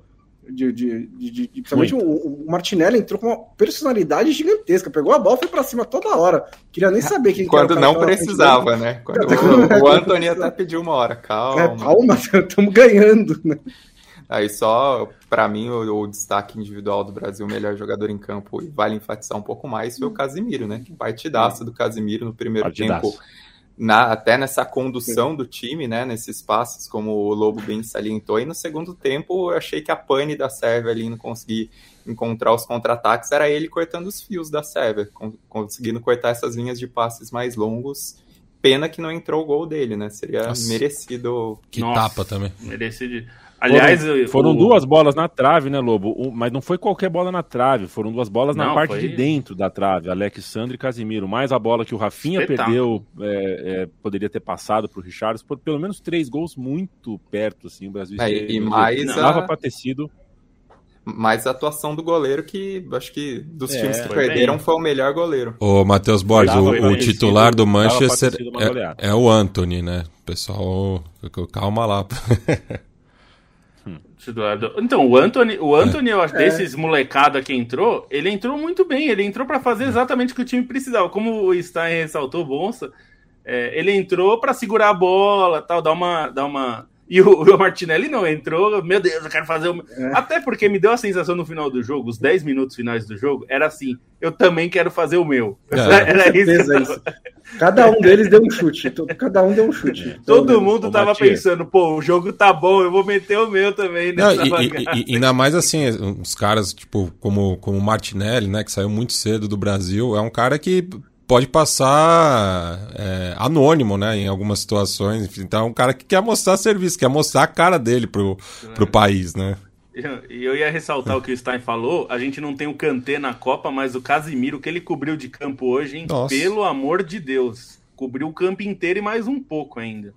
De, de, de, de principalmente o, o, Martinelli entrou com uma personalidade gigantesca, pegou a bola foi pra cima toda hora. Queria nem saber quem Quando não precisava, né? Quando o, o Anthony até pediu uma hora, calma. É, calma, estamos ganhando, né? Aí só, para mim, o, o, destaque individual do Brasil, o melhor jogador em campo, e vale enfatizar um pouco mais, foi o Casimiro, né? Que partidaça do Casimiro no primeiro partidaço. tempo. Na, até nessa condução do time, né? Nesses passes, como o Lobo bem salientou. E no segundo tempo, eu achei que a pane da Sérvia ali não conseguir encontrar os contra-ataques, era ele cortando os fios da Sérvia, conseguindo cortar essas linhas de passes mais longos. Pena que não entrou o gol dele, né? Seria Nossa. merecido. Que Nossa, tapa também. Merecido. Aliás, foram, foram o... duas bolas na trave, né, Lobo? O, mas não foi qualquer bola na trave, foram duas bolas não, na parte foi... de dentro da trave. Alexandre e Casimiro. Mais a bola que o Rafinha perdeu, é, é, poderia ter passado para o Richards, por pelo menos três gols muito perto, assim. O Brasil é, e mais dava para ter sido. Mais a atuação do goleiro, que acho que dos é, times que perderam bem. foi o melhor goleiro. Ô, Matheus Borges, o, o titular do Manchester é, é o Anthony, né? Pessoal, calma lá. Então, o Anthony, o Anthony, eu acho, é. desses molecada que entrou, ele entrou muito bem. Ele entrou para fazer exatamente o que o time precisava. Como o Stein ressaltou, Bonsa, é, ele entrou para segurar a bola, tal, dar uma, dar uma e o, o Martinelli não entrou, meu Deus, eu quero fazer o. É. Até porque me deu a sensação no final do jogo, os 10 minutos finais do jogo, era assim: eu também quero fazer o meu. É. Era isso, isso. Cada um deles deu um chute. Cada um deu um chute. Todo mundo tava Matias. pensando, pô, o jogo tá bom, eu vou meter o meu também. Não, e, e, e, ainda mais assim, os caras, tipo, como, como o Martinelli, né, que saiu muito cedo do Brasil, é um cara que pode passar é, anônimo, né, em algumas situações. Então, é um cara que quer mostrar serviço, quer mostrar a cara dele pro, pro país, né? E eu ia ressaltar o que o Stein falou. A gente não tem o Kanté na Copa, mas o Casimiro, que ele cobriu de campo hoje, hein? Nossa. Pelo amor de Deus. Cobriu o campo inteiro e mais um pouco ainda.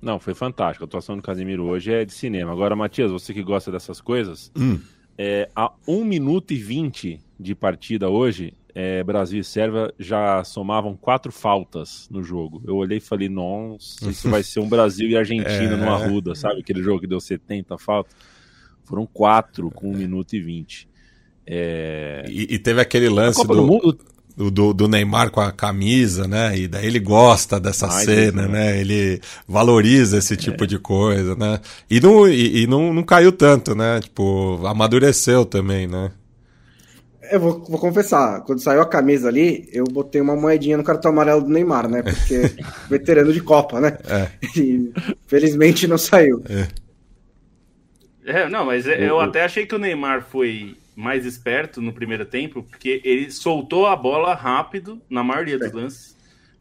Não, foi fantástico. A atuação do Casimiro hoje é de cinema. Agora, Matias, você que gosta dessas coisas, hum. é, a 1 minuto e 20 de partida hoje, é, Brasil e Sérvia já somavam quatro faltas no jogo. Eu olhei e falei, nossa, isso vai ser um Brasil e Argentina é... no Arruda, sabe? Aquele jogo que deu 70 faltas. Foram quatro com 1 minuto e 20. É... E, e, teve aquele lance do, do, do, do, Neymar com a camisa, né? E daí ele gosta dessa Mais cena, isso, né? né? Ele valoriza esse tipo é. de coisa, né? E, não, e, e, não, não caiu tanto, né? Tipo, amadureceu também, né? Eu vou, vou, confessar, quando saiu a camisa ali, eu botei uma moedinha no cartão amarelo do Neymar, né? Porque veterano de Copa, né? É. E felizmente não saiu. É. é não, mas eu até achei que o Neymar foi mais esperto no primeiro tempo, porque ele soltou a bola rápido na maioria dos é. lances.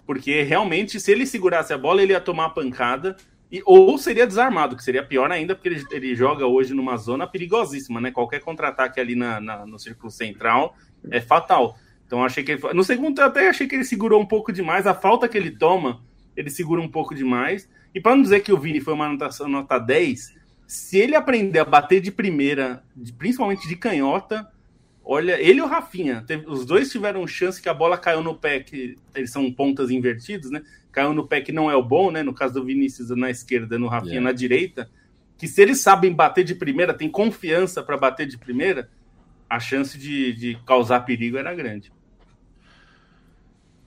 Porque realmente, se ele segurasse a bola, ele ia tomar a pancada e, ou seria desarmado, que seria pior ainda, porque ele, ele joga hoje numa zona perigosíssima, né? Qualquer contra-ataque ali na, na, no círculo central é fatal. Então achei que ele, no segundo até achei que ele segurou um pouco demais. A falta que ele toma, ele segura um pouco demais. E para não dizer que o Vini foi uma anotação nota 10, se ele aprender a bater de primeira, principalmente de canhota, olha, ele e o Rafinha, teve, os dois tiveram chance que a bola caiu no pé, que eles são pontas invertidos, né? Caiu no pé que não é o bom, né? No caso do Vinícius na esquerda, no Rafinha yeah. na direita, que se eles sabem bater de primeira, tem confiança para bater de primeira, a chance de, de causar perigo era grande.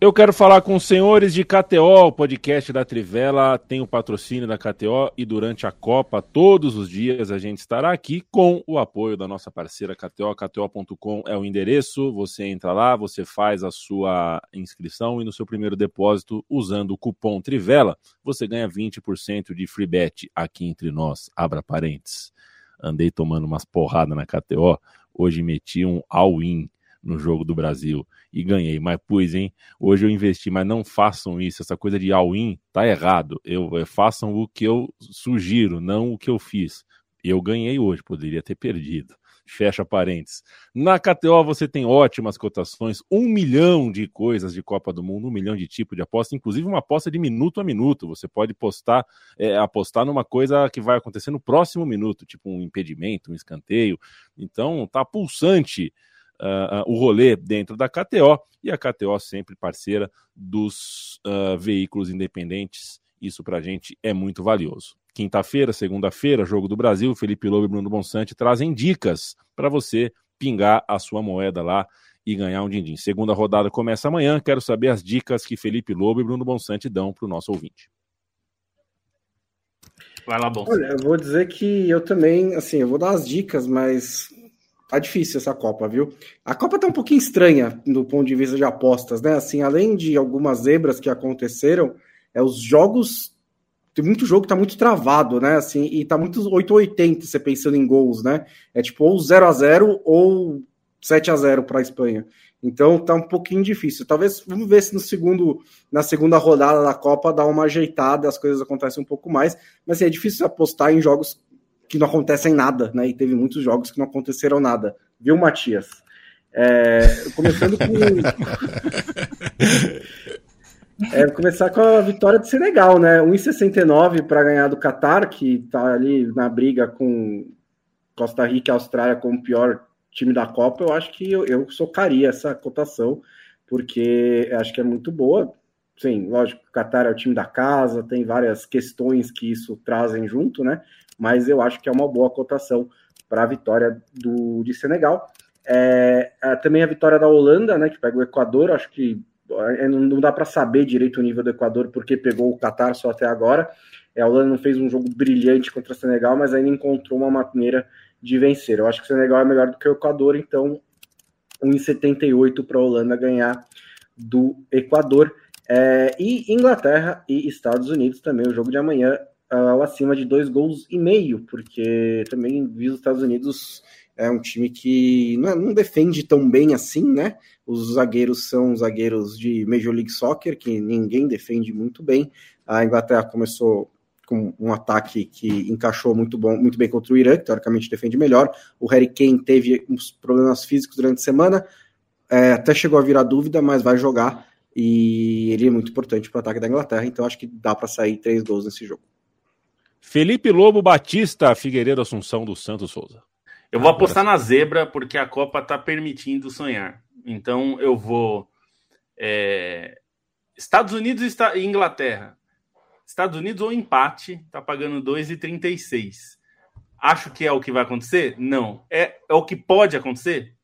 Eu quero falar com os senhores de KTO, o podcast da Trivela tem o patrocínio da KTO e durante a Copa, todos os dias, a gente estará aqui com o apoio da nossa parceira KTO. KTO.com é o endereço, você entra lá, você faz a sua inscrição e no seu primeiro depósito, usando o cupom Trivela, você ganha 20% de free bet aqui entre nós. Abra parênteses. Andei tomando umas porradas na KTO, hoje meti um all-in no jogo do Brasil e ganhei. Mas, pois, hein? Hoje eu investi, mas não façam isso. Essa coisa de all-in tá errado. Eu, eu, façam o que eu sugiro, não o que eu fiz. Eu ganhei hoje, poderia ter perdido. Fecha parênteses. Na KTO você tem ótimas cotações, um milhão de coisas de Copa do Mundo, um milhão de tipos de aposta, inclusive uma aposta de minuto a minuto. Você pode postar, é, apostar numa coisa que vai acontecer no próximo minuto, tipo um impedimento, um escanteio. Então tá pulsante uh, o rolê dentro da KTO e a KTO sempre parceira dos uh, veículos independentes. Isso para a gente é muito valioso. Quinta-feira, segunda-feira, Jogo do Brasil, Felipe Lobo e Bruno Bonsante trazem dicas para você pingar a sua moeda lá e ganhar um din-din. Segunda rodada começa amanhã. Quero saber as dicas que Felipe Lobo e Bruno Bonsante dão para o nosso ouvinte. Vai lá, bom. Olha, eu vou dizer que eu também, assim, eu vou dar as dicas, mas tá difícil essa Copa, viu? A Copa tá um pouquinho estranha do ponto de vista de apostas, né? Assim, além de algumas zebras que aconteceram, é os jogos tem muito jogo que tá muito travado, né? Assim, e tá muito 880 você pensando em gols, né? É tipo ou 0 a 0 ou 7 a 0 para a Espanha. Então tá um pouquinho difícil. Talvez vamos ver se no segundo, na segunda rodada da Copa dá uma ajeitada, as coisas acontecem um pouco mais, mas assim, é difícil apostar em jogos que não acontecem nada, né? E teve muitos jogos que não aconteceram nada. Viu, Matias? É, começando com É, começar com a vitória do Senegal, né? 1,69 para ganhar do Qatar, que está ali na briga com Costa Rica e Austrália como o pior time da Copa. Eu acho que eu, eu socaria essa cotação, porque acho que é muito boa. Sim, lógico, o Qatar é o time da casa, tem várias questões que isso trazem junto, né? Mas eu acho que é uma boa cotação para a vitória do, de Senegal. É, é, também a vitória da Holanda, né? Que pega o Equador, acho que é, não dá para saber direito o nível do Equador porque pegou o Qatar só até agora. É, a Holanda não fez um jogo brilhante contra o Senegal, mas ainda encontrou uma maneira de vencer. Eu acho que o Senegal é melhor do que o Equador, então 1,78 para a Holanda ganhar do Equador. É, e Inglaterra e Estados Unidos também, o jogo de amanhã, uh, acima de dois gols e meio, porque também vi os Estados Unidos é um time que não, é, não, defende tão bem assim, né? Os zagueiros são zagueiros de Major League Soccer, que ninguém defende muito bem. A Inglaterra começou com um ataque que encaixou muito, bom, muito bem contra o Irã, que teoricamente defende melhor. O Harry Kane teve uns problemas físicos durante a semana, é, até chegou a virar dúvida, mas vai jogar e ele é muito importante para o ataque da Inglaterra, então acho que dá para sair três gols nesse jogo. Felipe Lobo Batista, Figueiredo Assunção do Santos Souza. Eu vou apostar na zebra porque a Copa está permitindo sonhar. Então eu vou. É... Estados Unidos e Inglaterra. Estados Unidos ou empate, tá pagando 2,36. Acho que é o que vai acontecer? Não. É, é o que pode acontecer?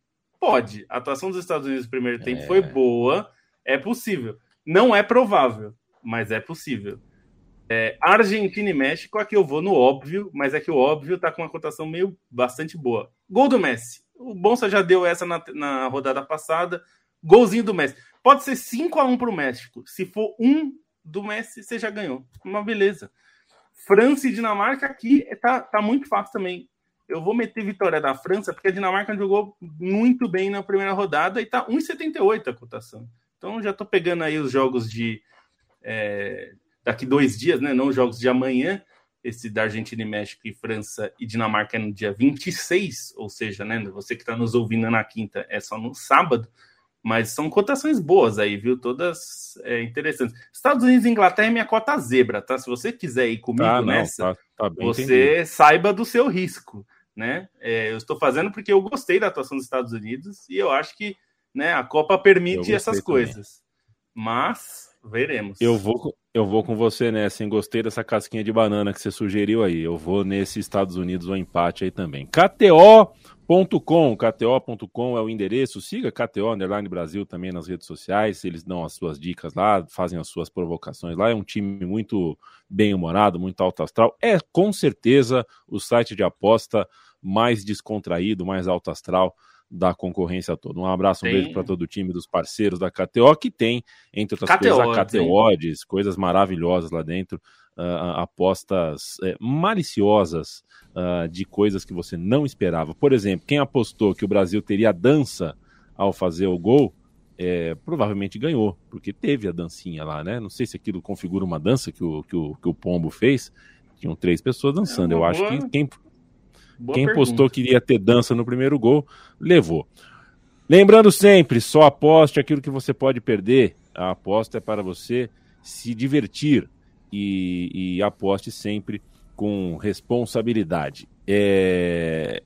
Pode. A atuação dos Estados Unidos no primeiro tempo é... foi boa. É possível. Não é provável, mas é possível. É, Argentina e México, aqui eu vou no óbvio, mas é que o óbvio tá com uma cotação meio bastante boa. Gol do Messi. O Bonsa já deu essa na, na rodada passada. Golzinho do Messi. Pode ser 5 a 1 para o México. Se for um do Messi, você já ganhou. Uma beleza. França e Dinamarca aqui tá, tá muito fácil também. Eu vou meter vitória da França, porque a Dinamarca jogou muito bem na primeira rodada e tá 1,78 a cotação. Então já tô pegando aí os jogos de. É, daqui dois dias, né? Não os jogos de amanhã. Esse da Argentina e México e França e Dinamarca é no dia 26, ou seja, né? Você que está nos ouvindo na quinta é só no sábado. Mas são cotações boas aí, viu? Todas é, interessantes. Estados Unidos e Inglaterra é minha cota zebra, tá? Se você quiser ir comigo ah, não, nessa, tá, tá você entendido. saiba do seu risco, né? É, eu estou fazendo porque eu gostei da atuação dos Estados Unidos e eu acho que né, a Copa permite essas coisas. Mas veremos. Eu vou, eu vou com você nessa, hein? Gostei dessa casquinha de banana que você sugeriu aí. Eu vou nesse Estados Unidos o empate aí também. KTO.com, KTO.com é o endereço. Siga KTO Underline Brasil também nas redes sociais. Eles dão as suas dicas lá, fazem as suas provocações lá. É um time muito bem-humorado, muito alto astral. É com certeza o site de aposta mais descontraído, mais alto astral da concorrência toda. Um abraço, um tem... beijo para todo o time dos parceiros da KTO, que tem, entre outras KTO, coisas, a KTO Odds, coisas maravilhosas lá dentro, uh, apostas uh, maliciosas uh, de coisas que você não esperava. Por exemplo, quem apostou que o Brasil teria dança ao fazer o gol, é, provavelmente ganhou, porque teve a dancinha lá, né? Não sei se aquilo configura uma dança que o, que o, que o Pombo fez. Tinham três pessoas dançando. É Eu boa... acho que quem, Boa Quem pergunta. postou que iria ter dança no primeiro gol, levou. Lembrando sempre, só aposte aquilo que você pode perder. A aposta é para você se divertir e, e aposte sempre com responsabilidade. É...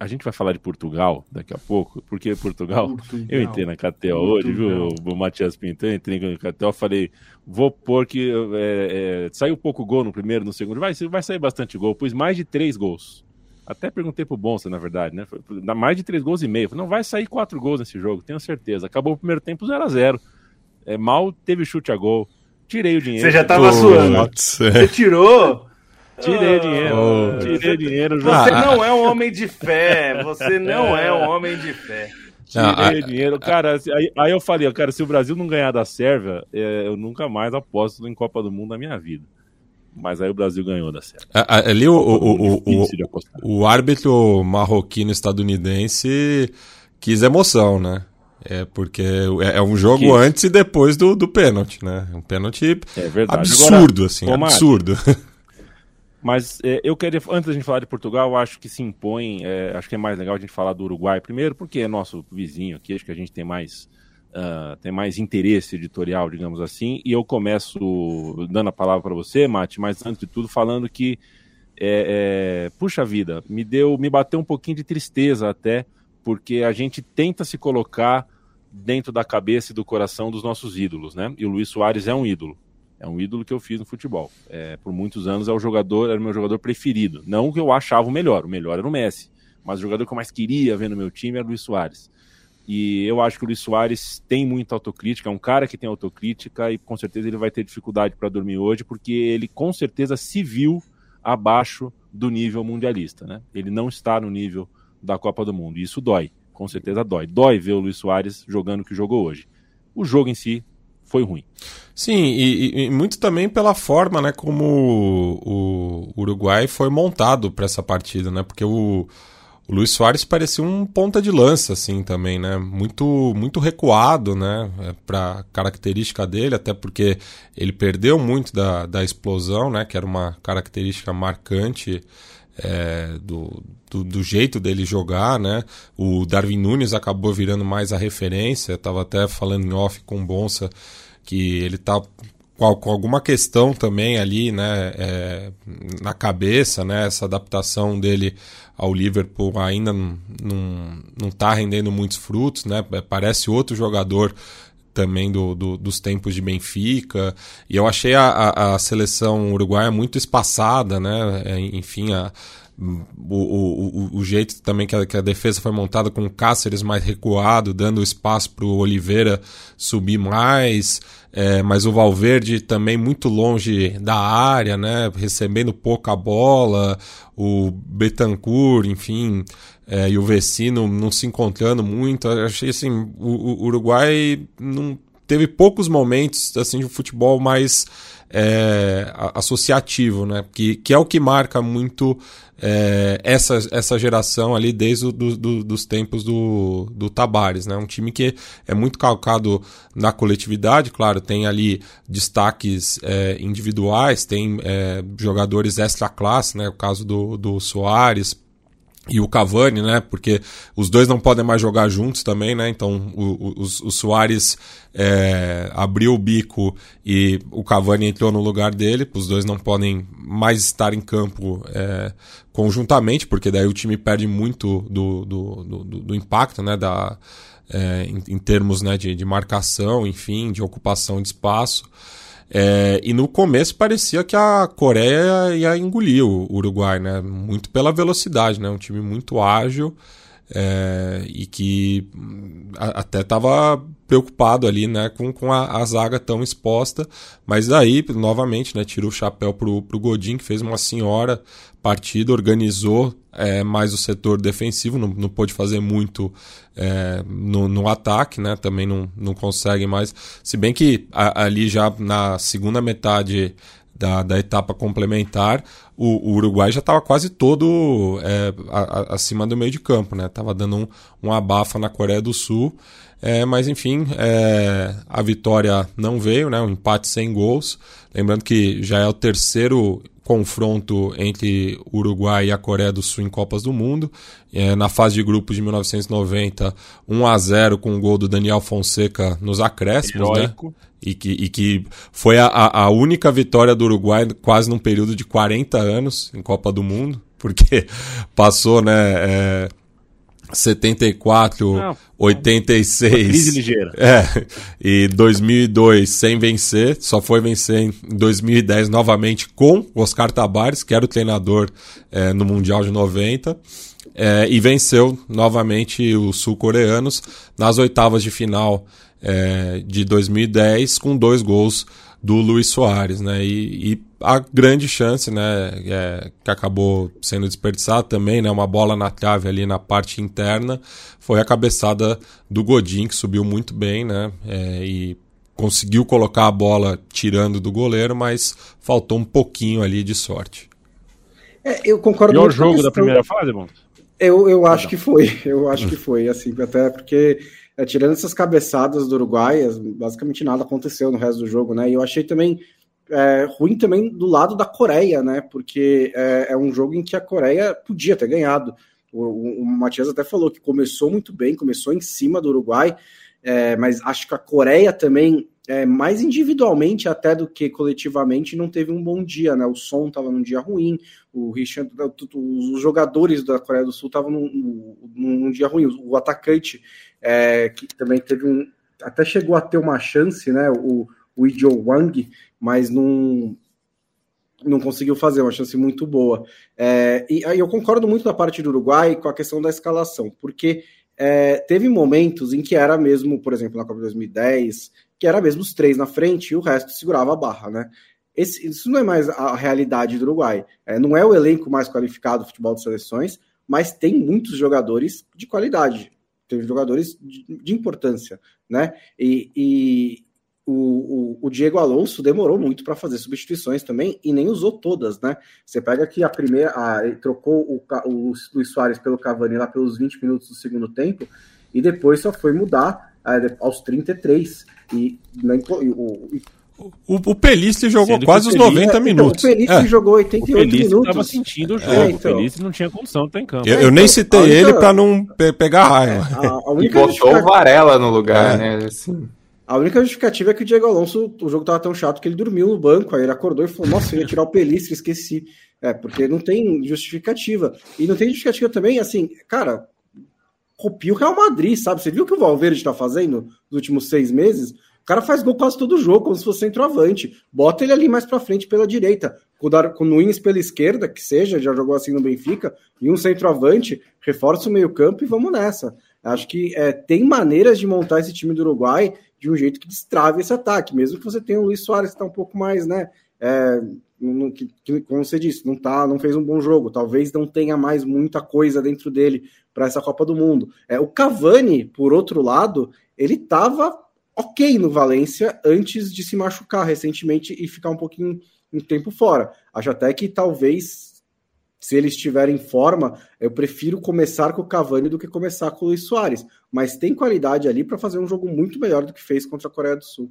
a gente vai falar de Portugal daqui a pouco, porque Portugal, Portugal. eu entrei na KTO hoje, viu, o Matias Pinto, eu entrei na KTO, falei, vou pôr que é, é, saiu pouco gol no primeiro, no segundo, vai, vai sair bastante gol, pus mais de três gols. Até perguntei pro Bonsa, na verdade, né? Dá mais de três gols e meio. Falei, não vai sair quatro gols nesse jogo, tenho certeza. Acabou o primeiro tempo 0 a 0 é, Mal teve chute a gol. Tirei o dinheiro. Você já tava suando. Você tirou? Tirei dinheiro. Oh. Tirei dinheiro. Você ah, não é um homem de fé. Você não é um homem de fé. Tirei dinheiro. Cara, aí, aí, eu falei, cara, se o Brasil não ganhar da Sérvia, é, eu nunca mais aposto em Copa do Mundo na minha vida. Mas aí o Brasil ganhou da Sérvia. Ali o, o, o, o, árbitro marroquino estadunidense quis emoção, né? É porque é, é um jogo antes e depois do, do pênalti, né? Um pênalti é absurdo, Agora, assim, absurdo. Mas é, eu queria, antes da gente falar de Portugal, acho que se impõe, é, acho que é mais legal a gente falar do Uruguai primeiro, porque é nosso vizinho aqui, acho que a gente tem mais, uh, tem mais interesse editorial, digamos assim, e eu começo dando a palavra para você, Mate, mas antes de tudo falando que, é, é, puxa vida, me deu, me bateu um pouquinho de tristeza até, porque a gente tenta se colocar dentro da cabeça e do coração dos nossos ídolos, né? E o Luiz Soares é um ídolo. É um ídolo que eu fiz no futebol. É, por muitos anos é o jogador, era o meu jogador preferido. Não o que eu achava o melhor, o melhor era o Messi. Mas o jogador que eu mais queria ver no meu time era o Luiz Soares. E eu acho que o Luiz Soares tem muita autocrítica, é um cara que tem autocrítica e com certeza ele vai ter dificuldade para dormir hoje, porque ele com certeza se viu abaixo do nível mundialista, né? Ele não está no nível da Copa do Mundo. E isso dói, com certeza dói. Dói ver o Luiz Soares jogando o que jogou hoje. O jogo em si foi ruim. Sim, e, e, muito também pela forma, né, como o, o Uruguai foi montado para essa partida, né? Porque o, o Luiz Soares parecia um ponta de lança, assim, também, né? Muito, muito recuado, né? É, para característica dele, até porque ele perdeu muito da, da explosão, né? Que era uma característica marcante é, do, do, do, jeito dele jogar, né? O Darwin Nunes acabou virando mais a referência. Estava até falando em off com o Bonsa que ele tá com, com alguma questão também ali, né? É, na cabeça, né? Essa adaptação dele ao Liverpool ainda não, não, não tá rendendo muitos frutos, né? Parece outro jogador também do, do, dos tempos de Benfica. E eu achei a, a, a seleção uruguaia muito espaçada, né? É, enfim, a, o, o, o, jeito também que a, que a, defesa foi montada com o Cáceres mais recuado, dando espaço para o Oliveira subir mais, é, mas o Valverde também muito longe da área, né, recebendo pouca bola, o Betancourt, enfim, é, e o Vecino não se encontrando muito. Eu achei assim, o, o Uruguai não teve poucos momentos assim de futebol mais é, associativo, né? Que, que é o que marca muito é, essa, essa geração ali desde o, do, do, dos tempos do, do Tabares, né? Um time que é muito calcado na coletividade, claro, tem ali destaques é, individuais, tem é, jogadores extra classe, né? O caso do, do Soares, e o Cavani, né? Porque os dois não podem mais jogar juntos também, né? Então o, o, o Soares é, abriu o bico e o Cavani entrou no lugar dele. Os dois não podem mais estar em campo é, conjuntamente, porque daí o time perde muito do, do, do, do impacto, né? Da, é, em, em, termos né, de, de marcação, enfim, de ocupação de espaço. É, e no começo parecia que a Coreia ia engolir o Uruguai, né? Muito pela velocidade, né? Um time muito ágil é, e que a, até estava preocupado ali, né? Com, com a, a, zaga tão exposta. Mas daí, novamente, né? Tirou o chapéu pro, pro Godin, que fez uma senhora partida, organizou é, mais o setor defensivo, não, não pôde fazer muito é, no, no, ataque, né? Também não, não consegue mais. Se bem que a, ali já na segunda metade da, da etapa complementar, o, o Uruguai já estava quase todo é, a, a, acima do meio de campo, né? Tava dando um, um abafa na Coreia do Sul. É, mas enfim, é, a vitória não veio, né? Um empate sem gols. Lembrando que já é o terceiro confronto entre Uruguai e a Coreia do Sul em Copas do Mundo. É, na fase de grupos de 1990, 1 a 0 com o gol do Daniel Fonseca nos acréscimos, né? Heróico. né? E que, e que foi a, a única vitória do Uruguai quase num período de 40 anos em Copa do Mundo, porque passou, né? É, 74, Não, 86. Crise ligeira. É, e 2002 sem vencer, só foi vencer em 2010 novamente com Oscar Tabares, que era o treinador é, no Mundial de 90. É, e venceu novamente os sul-coreanos nas oitavas de final é, de 2010 com dois gols do Luiz Soares, né? E, e a grande chance, né, é, que acabou sendo desperdiçada também, né, uma bola na trave ali na parte interna, foi a cabeçada do Godin, que subiu muito bem, né, é, e conseguiu colocar a bola tirando do goleiro, mas faltou um pouquinho ali de sorte. É, eu concordo. E o jogo da primeira fase, bom? Eu, eu acho que foi, eu acho que foi, assim, até porque é, tirando essas cabeçadas do Uruguai, basicamente nada aconteceu no resto do jogo, né? E eu achei também é, ruim também do lado da Coreia, né? Porque é, é, um jogo em que a Coreia podia ter ganhado. O, o, o Matias até falou que começou muito bem, começou em cima do Uruguai, é, mas acho que a Coreia também, é, mais individualmente até do que coletivamente, não teve um bom dia, né? O som estava num dia ruim, o Richard, os jogadores da Coreia do Sul estavam num, num, num dia ruim, o atacante é, que também teve um. Até chegou a ter uma chance, né? O, o Wang, mas não, não conseguiu fazer, uma chance muito boa. É, e aí eu concordo muito da parte do Uruguai com a questão da escalação, porque é, teve momentos em que era mesmo, por exemplo, na Copa de 2010, que era mesmo os três na frente e o resto segurava a barra, né? Esse, isso não é mais a realidade do Uruguai. É, não é o elenco mais qualificado do futebol de seleções, mas tem muitos jogadores de qualidade teve jogadores de, de importância, né? E, e o, o, o, Diego Alonso demorou muito para fazer substituições também e nem usou todas, né? Você pega aqui a primeira, a, trocou o, o Luiz Soares pelo Cavani lá pelos 20 minutos do segundo tempo e depois só foi mudar é, aos 33. E, né, o, o, o Pelistri jogou Sendo quase os 90 é, minutos. Então, o Pelistri é. jogou 88 o minutos. estava sentindo o jogo. É, então. O Pelistri não tinha condição de estar em campo. Eu, eu nem citei única... ele para não pe pegar raiva. É, a, a e botou o Varela no lugar, é. né? Assim. A única justificativa é que o Diego Alonso, o jogo estava tão chato que ele dormiu no banco, aí ele acordou e falou: Nossa, eu ia tirar o Pelistri, esqueci. É, porque não tem justificativa. E não tem justificativa também, assim, cara, copia o Real Madrid, sabe? Você viu o que o Valverde está fazendo nos últimos seis meses? O cara faz gol quase todo jogo, como se fosse centroavante. Bota ele ali mais para frente pela direita. Com o Nunes pela esquerda, que seja, já jogou assim no Benfica, e um centroavante, reforça o meio-campo e vamos nessa. Acho que é, tem maneiras de montar esse time do Uruguai de um jeito que destrave esse ataque, mesmo que você tenha o Luiz Soares que está um pouco mais, né? É, que, que, como você disse, não tá, não fez um bom jogo. Talvez não tenha mais muita coisa dentro dele para essa Copa do Mundo. É, o Cavani, por outro lado, ele estava ok no Valência antes de se machucar recentemente e ficar um pouquinho um tempo fora. Acho até que talvez, se ele estiver em forma, eu prefiro começar com o Cavani do que começar com o Luiz Soares. Mas tem qualidade ali para fazer um jogo muito melhor do que fez contra a Coreia do Sul.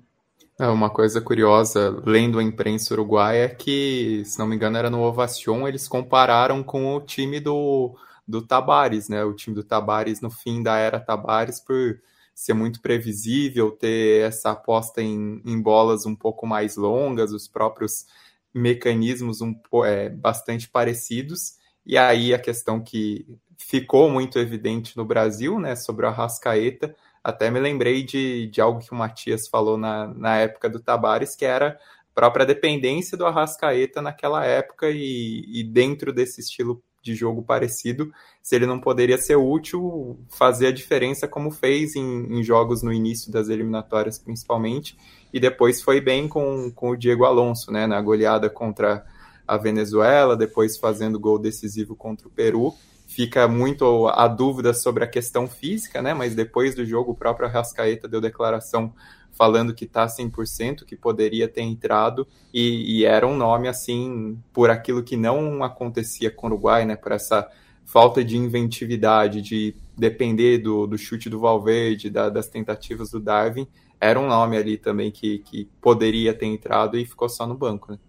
É, uma coisa curiosa, lendo a imprensa uruguaia, é que, se não me engano, era no Ovacion, eles compararam com o time do, do Tabares, né? O time do Tabares no fim da era Tabares por ser muito previsível, ter essa aposta em, em bolas um pouco mais longas, os próprios mecanismos um, é, bastante parecidos. E aí a questão que ficou muito evidente no Brasil, né, sobre o Arrascaeta, até me lembrei de, de algo que o Matias falou na, na época do Tabares, que era a própria dependência do Arrascaeta naquela época e, e dentro desse estilo de jogo parecido, se ele não poderia ser útil, fazer a diferença como fez em, em, jogos no início das eliminatórias, principalmente, e depois foi bem com, com o Diego Alonso, né, na goleada contra a Venezuela, depois fazendo gol decisivo contra o Peru. Fica muito a dúvida sobre a questão física, né, mas depois do jogo o próprio Rascaeta deu declaração falando que está 100%, que poderia ter entrado, e, e, era um nome assim, por aquilo que não acontecia com o Uruguai, né, por essa falta de inventividade, de depender do, do chute do Valverde, da, das tentativas do Darwin, era um nome ali também que, que poderia ter entrado e ficou só no banco. Né?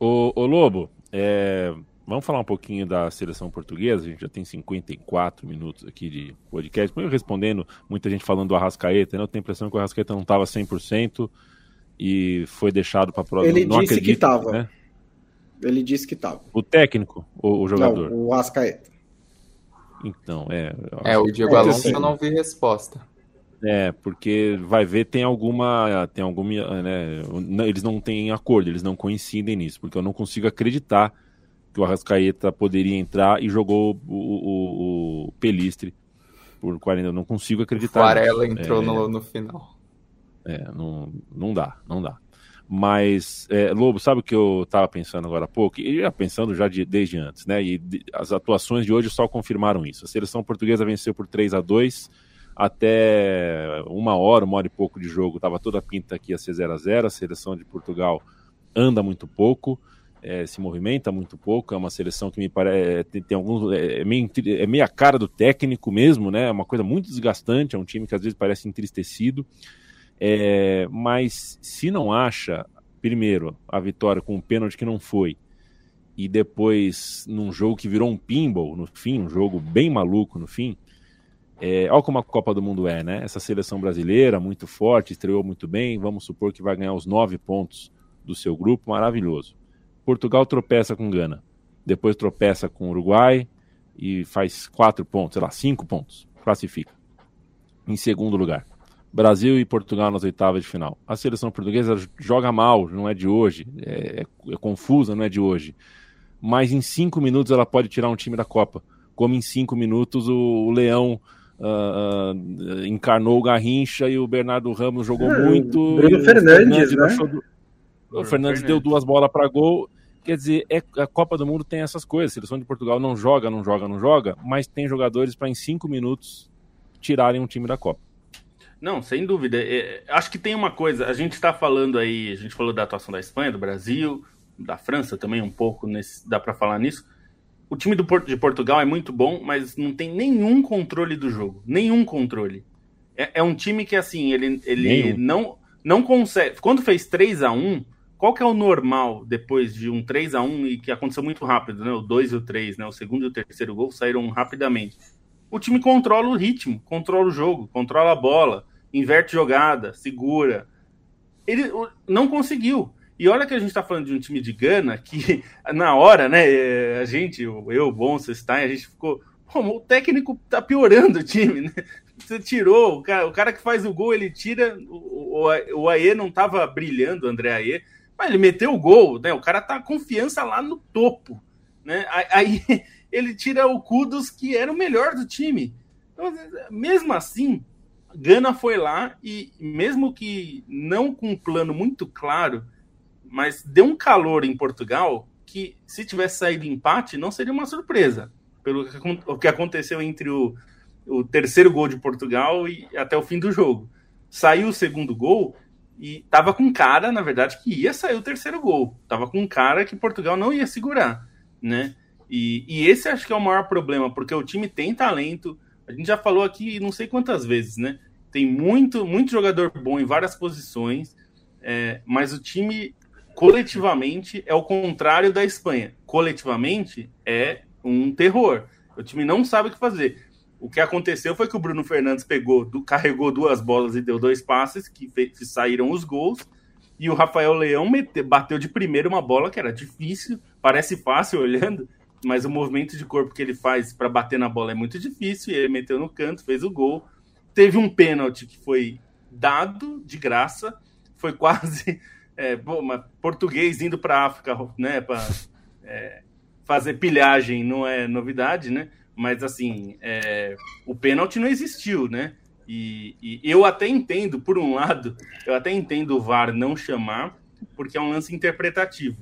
O, o Lobo, é, Vamos falar um pouquinho da seleção portuguesa. A gente já tem 54 minutos aqui de podcast. Eu respondendo, muita gente falando do Arrascaeta, né? Eu tenho a impressão que o Arrascaeta não estava 100% e foi deixado para a próxima. Ele não disse acredito, que estava. Né? Ele disse que estava. O técnico ou o jogador? Não, o Arrascaeta. Então, é. É, o Diego é, Alonso assim, eu não vi resposta. É, porque vai ver tem alguma. Tem alguma. Né, eles não têm acordo, eles não coincidem nisso, porque eu não consigo acreditar que o Arrascaeta poderia entrar e jogou o, o, o Pelistre por 40. Eu não consigo acreditar. O Varela entrou é, no, no final. É, não, não dá, não dá. Mas, é, Lobo, sabe o que eu estava pensando agora há pouco? E já pensando já de, desde antes, né? E de, as atuações de hoje só confirmaram isso. A seleção portuguesa venceu por 3 a 2 até uma hora, uma hora e pouco de jogo, estava toda a pinta aqui a ser 0 a 0 A seleção de Portugal anda muito pouco, é, se movimenta muito pouco. É uma seleção que me parece. É, tem, tem, alguns. É, é, meio, é meio a cara do técnico mesmo, né? É uma coisa muito desgastante. É um time que às vezes parece entristecido. É, mas se não acha, primeiro, a vitória com um pênalti que não foi, e depois num jogo que virou um pinball no fim, um jogo bem maluco no fim, é, olha como a Copa do Mundo é, né? Essa seleção brasileira, muito forte, estreou muito bem, vamos supor que vai ganhar os nove pontos do seu grupo, maravilhoso. Portugal tropeça com Gana, depois tropeça com Uruguai e faz quatro pontos, sei lá, cinco pontos, classifica. Em segundo lugar. Brasil e Portugal nas oitavas de final. A seleção portuguesa joga mal, não é de hoje, é, é, é confusa, não é de hoje. Mas em cinco minutos ela pode tirar um time da Copa. Como em cinco minutos o, o Leão uh, uh, encarnou o Garrincha e o Bernardo Ramos jogou é, muito. Bruno Fernandes, né? Do... O Fernandes deu duas bolas para gol. Quer dizer, é, a Copa do Mundo tem essas coisas. A seleção de Portugal não joga, não joga, não joga, mas tem jogadores para em cinco minutos tirarem um time da Copa. Não, sem dúvida. É, acho que tem uma coisa, a gente está falando aí, a gente falou da atuação da Espanha, do Brasil, da França também um pouco, nesse, dá para falar nisso. O time do, de Portugal é muito bom, mas não tem nenhum controle do jogo. Nenhum controle. É, é um time que, assim, ele, ele não, não consegue. Quando fez 3 a 1 qual que é o normal depois de um 3 a 1 e que aconteceu muito rápido, né? O 2 e o 3, né? O segundo e o terceiro gol saíram rapidamente o time controla o ritmo, controla o jogo, controla a bola, inverte jogada, segura. Ele não conseguiu. E olha que a gente está falando de um time de Gana que, na hora, né, a gente, eu, bom, Stein, a gente ficou. O técnico tá piorando o time, né? Você tirou, o cara, o cara que faz o gol, ele tira. O, o, o Aê não tava brilhando, o André Aê, mas ele meteu o gol, né? O cara tá confiança lá no topo, né? Aí ele tira o Kudos, que era o melhor do time. Então, mesmo assim, Gana foi lá e, mesmo que não com um plano muito claro, mas deu um calor em Portugal que, se tivesse saído empate, não seria uma surpresa. Pelo que aconteceu entre o, o terceiro gol de Portugal e até o fim do jogo. Saiu o segundo gol e tava com cara, na verdade, que ia sair o terceiro gol. Tava com cara que Portugal não ia segurar, né? E, e esse acho que é o maior problema, porque o time tem talento. A gente já falou aqui não sei quantas vezes, né? Tem muito, muito jogador bom em várias posições, é, mas o time coletivamente é o contrário da Espanha. Coletivamente é um terror. O time não sabe o que fazer. O que aconteceu foi que o Bruno Fernandes pegou, carregou duas bolas e deu dois passes, que, que saíram os gols. E o Rafael Leão mete, bateu de primeiro uma bola que era difícil, parece fácil olhando, mas o movimento de corpo que ele faz para bater na bola é muito difícil. E ele meteu no canto, fez o gol. Teve um pênalti que foi dado de graça, foi quase é, bom, português indo para a África, né, para é, fazer pilhagem não é novidade, né? Mas assim, é, o pênalti não existiu, né? E, e, eu até entendo, por um lado, eu até entendo o VAR não chamar, porque é um lance interpretativo.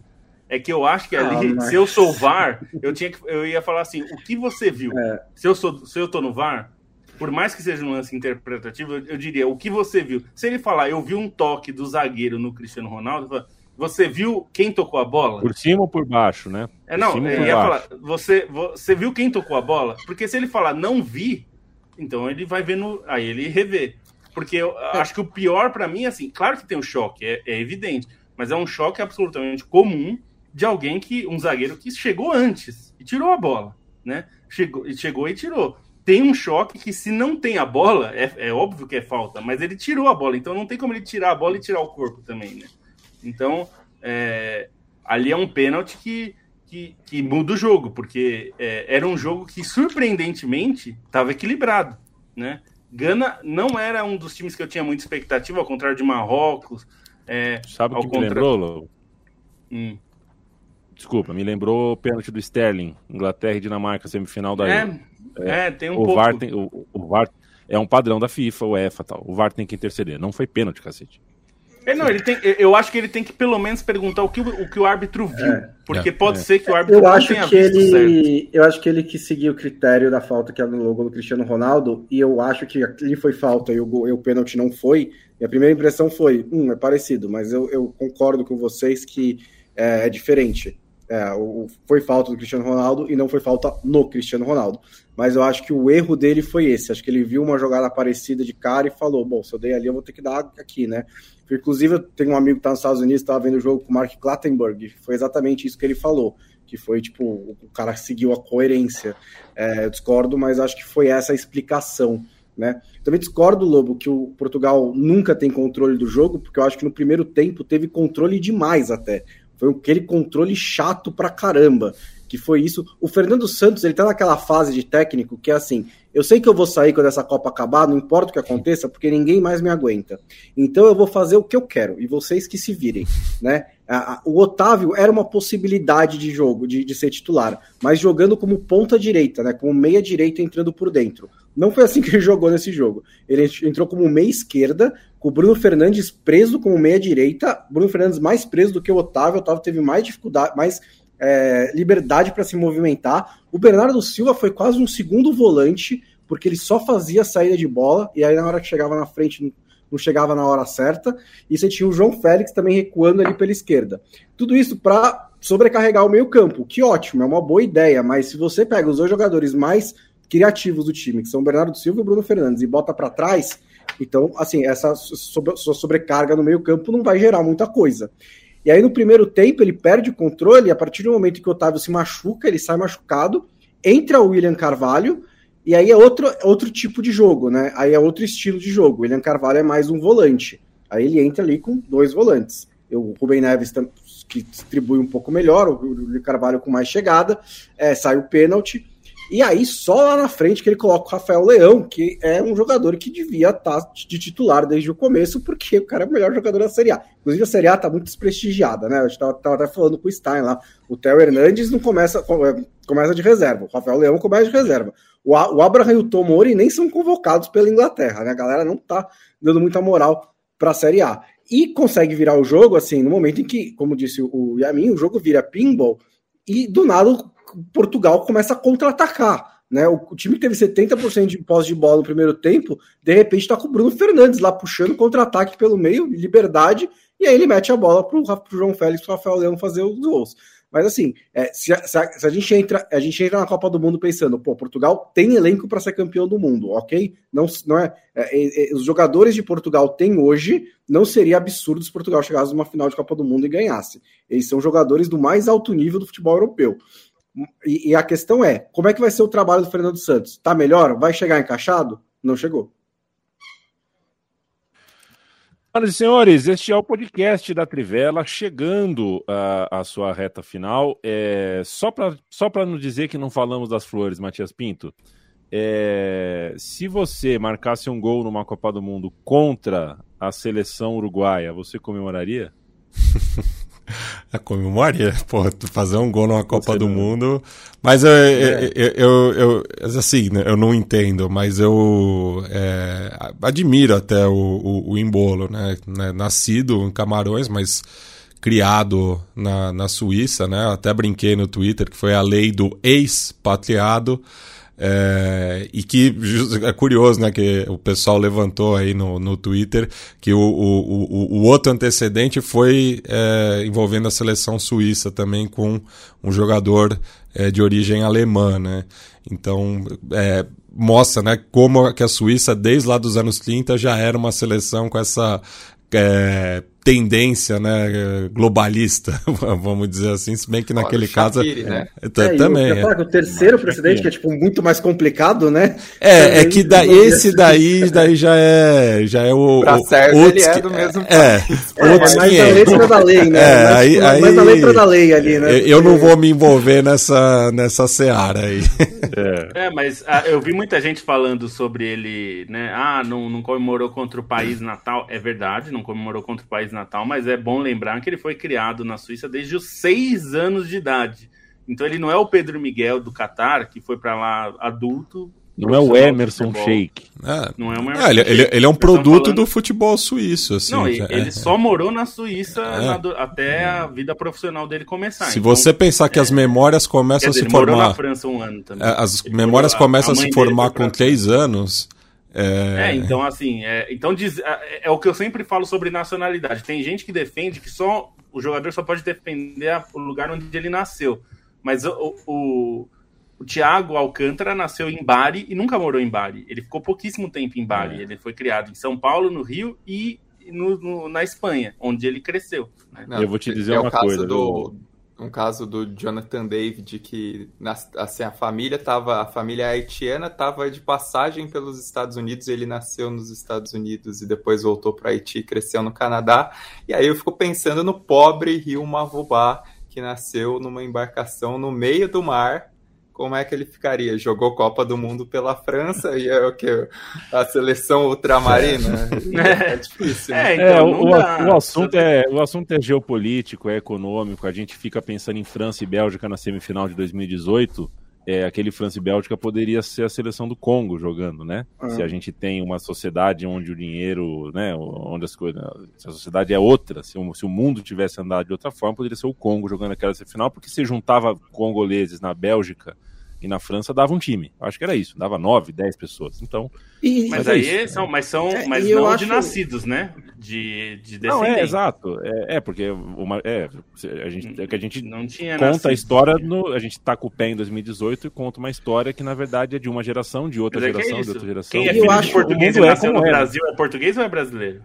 É que eu acho que ali, ah, mas... se eu sou VAR, eu, tinha que, eu ia falar assim: o que você viu? É. Se, eu sou, se eu tô no VAR, por mais que seja um lance interpretativo, eu, eu, diria: o que você viu? Se ele falar, eu vi um toque do zagueiro no Cristiano Ronaldo, falo, você viu quem tocou a bola? Por cima ou por baixo, né? Por é, não, ele ia falar, você, você viu quem tocou a bola? Porque se ele falar não vi, então ele vai ver no. Aí ele revê. Porque eu é. acho que o pior para mim, assim, claro que tem um choque, é, é evidente, mas é um choque absolutamente comum de alguém que um zagueiro que chegou antes e tirou a bola, né? Chegou, chegou e tirou. Tem um choque que se não tem a bola, é, é óbvio que é falta, mas ele tirou a bola, então não tem como ele tirar a bola e tirar o corpo também, né? Então, é, ali é um pênalti que que, que muda o jogo, porque é, era um jogo que, surpreendentemente, estava equilibrado, né? Gana não era um dos times que eu tinha muita expectativa, ao contrário de Marrocos. É, Sabe o que contra... me lembrou, Lô? Hum. Desculpa, me lembrou o pênalti do Sterling, Inglaterra e Dinamarca, semifinal da é, é, é, tem um o pouco. VAR tem, o, o VAR é um padrão da FIFA, o EFA tal. O VAR tem que interceder. Não foi pênalti, cacete. É, não, ele tem, eu acho que ele tem que pelo menos perguntar o que o, que o árbitro viu. É, porque é, pode é. ser que o árbitro eu não acho tenha que visto ele, certo. Eu acho que ele que seguiu o critério da falta que anulou o gol do Cristiano Ronaldo, e eu acho que ali foi falta e o, e o pênalti não foi. E a primeira impressão foi, hum, é parecido, mas eu, eu concordo com vocês que é, é diferente. É, o, foi falta do Cristiano Ronaldo e não foi falta no Cristiano Ronaldo. Mas eu acho que o erro dele foi esse. Acho que ele viu uma jogada parecida de cara e falou: bom, se eu dei ali, eu vou ter que dar aqui, né? Inclusive, eu tenho um amigo que está nos Estados Unidos, estava vendo o jogo com o Mark Clattenburg, foi exatamente isso que ele falou. Que foi tipo, o cara seguiu a coerência. É, eu discordo, mas acho que foi essa a explicação. Né? Também discordo, Lobo, que o Portugal nunca tem controle do jogo, porque eu acho que no primeiro tempo teve controle demais até. Foi aquele controle chato pra caramba. Que foi isso. O Fernando Santos, ele tá naquela fase de técnico que é assim: eu sei que eu vou sair quando essa Copa acabar, não importa o que aconteça, porque ninguém mais me aguenta. Então eu vou fazer o que eu quero, e vocês que se virem, né? O Otávio era uma possibilidade de jogo, de, de ser titular, mas jogando como ponta direita, né? Como meia direita entrando por dentro. Não foi assim que ele jogou nesse jogo. Ele entrou como meia esquerda, o Bruno Fernandes preso como meia direita, Bruno Fernandes mais preso do que o Otávio, o Otávio teve mais dificuldade, mais é, liberdade para se movimentar. O Bernardo Silva foi quase um segundo volante, porque ele só fazia saída de bola, e aí na hora que chegava na frente não chegava na hora certa, e você tinha o João Félix também recuando ali pela esquerda. Tudo isso para sobrecarregar o meio campo, que ótimo, é uma boa ideia, mas se você pega os dois jogadores mais criativos do time, que são o Bernardo Silva e o Bruno Fernandes, e bota para trás, então, assim, essa sobrecarga no meio campo não vai gerar muita coisa. E aí, no primeiro tempo, ele perde o controle, e a partir do momento que o Otávio se machuca, ele sai machucado, entra o William Carvalho, e aí é outro, outro tipo de jogo, né? Aí é outro estilo de jogo. O William Carvalho é mais um volante. Aí ele entra ali com dois volantes. O Rubem Neves, que distribui um pouco melhor, o William Carvalho com mais chegada, é, sai o pênalti. E aí, só lá na frente que ele coloca o Rafael Leão, que é um jogador que devia estar tá de titular desde o começo, porque o cara é o melhor jogador da Série A. Inclusive, a Série A está muito desprestigiada, né? A gente estava até falando com o Stein lá. O Theo Hernandes não começa, é, começa de reserva, o Rafael Leão começa de reserva. O, o Abraham e o Tomori nem são convocados pela Inglaterra, né? A galera não está dando muita moral para a Série A. E consegue virar o jogo, assim, no momento em que, como disse o Yamin, o jogo vira pinball e do nada Portugal começa a contra-atacar. Né? O, o, time que teve 70% de posse de bola no primeiro tempo, de repente está com o Bruno Fernandes lá puxando contra-ataque pelo meio, liberdade, e aí ele mete a bola para o João Félix e o Rafael Leão fazer os gols. Mas assim, é, se, a, se, a, se, a, gente entra, a gente entra na Copa do Mundo pensando, pô, Portugal tem elenco para ser campeão do mundo, ok? Não, não é, é, é, os jogadores de Portugal têm hoje, não seria absurdo se Portugal chegasse numa final de Copa do Mundo e ganhasse. Eles são jogadores do mais alto nível do futebol europeu. E, e, a questão é, como é que vai ser o trabalho do Fernando Santos? Tá melhor? Vai chegar encaixado? Não chegou. Senhoras e senhores, este é o podcast da Trivela, chegando à, sua reta final. É, só para só não dizer que não falamos das flores, Matias Pinto, é, se você marcasse um gol numa Copa do Mundo contra a seleção uruguaia, você comemoraria? A comemoraria, pô, fazer um gol numa Copa do não... Mundo. Mas eu, é. eu, eu, eu, assim, né, eu não entendo, mas eu é, admiro até o, o, o Embolo, né? né? Nascido em Camarões, mas criado na, na Suíça, né? Eu até brinquei no Twitter que foi a lei do ex-patriado. É, e que é curioso, né, que o pessoal levantou aí no, no Twitter que o, o, o, outro antecedente foi é, envolvendo a seleção suíça também com um jogador é, de origem alemã, né? Então, é, mostra, né, como que a Suíça desde lá dos anos 30 já era uma seleção com essa é, tendência né, globalista, vamos dizer assim, se bem que naquele caso. né? é, também. Eu, é. o terceiro precedente, que é tipo muito mais complicado, né? É, é que da, esse daí, daí já é, já é o. Pra Sérgio, ele é do mesmo É, é, é mais a letra da lei, né? É, mais, aí, mais aí, a letra da lei ali, né? Eu não vou me envolver nessa, nessa seara aí. É, mas ah, eu vi muita gente falando sobre ele, né? Ah, não, não comemorou contra o país natal. É verdade, não comemorou contra o país natal, mas é bom lembrar que ele foi criado na Suíça desde os seis anos de idade. Então ele não é o Pedro Miguel do Catar, que foi para lá adulto. Não é o Emerson Sheik. É. Não é o Emerson ah, ele, ele, ele, é um produto falando... do futebol suíço. Assim, não, ele, é. só morou na Suíça é. na, até a vida profissional dele começar. Se então, você pensar que as é. memórias começam dizer, a se formar. Ele morou na França um ano também. É, as memórias começam a, a se formar com três anos. É... é, então assim, é, então diz, é, é, o que eu sempre falo sobre nacionalidade. Tem gente que defende que só o jogador só pode defender o lugar onde ele nasceu. Mas o, o, o Thiago Alcântara nasceu em Bari e nunca morou em Bari. Ele ficou pouquíssimo tempo em Bari. É. Ele foi criado em São Paulo, no Rio e no, no, na Espanha, onde ele cresceu. Né? Não, eu vou te dizer é uma coisa. Do, um caso do Jonathan David que assim a família tava a família haitiana estava de passagem pelos Estados Unidos ele nasceu nos Estados Unidos e depois voltou para Haiti cresceu no Canadá. E aí eu fico pensando no pobre Rio Mavubá que nasceu numa embarcação no meio do mar como é que ele ficaria? Jogou Copa do Mundo pela França e é o que? A seleção ultramarina? É, é difícil. Né? É, então, é, o, o, assunto é, o assunto é geopolítico, é econômico. A gente fica pensando em França e Bélgica na semifinal de 2018. É, aquele França e Bélgica poderia ser a seleção do Congo jogando, né? Ah. Se a gente tem uma sociedade onde o dinheiro, né, onde as coisas, se a sociedade é outra, se o, se o mundo tivesse andado de outra forma, poderia ser o Congo jogando aquela semifinal, porque se juntava congoleses na Bélgica e na França dava um time. Acho que era isso, dava nove, dez pessoas. Então. E, mas, mas é aí é são, mas são, é, mas não acho... de nascidos, né? De, de Não, é exato. É, é porque uma, é, a gente, é que a gente não tinha conta nascido. a história no, a gente tá com o pé em 2018 e conta uma história que na verdade é de uma geração, de outra é geração, de outra geração. Quem é filho de português e nasceu no Brasil é português ou é brasileiro?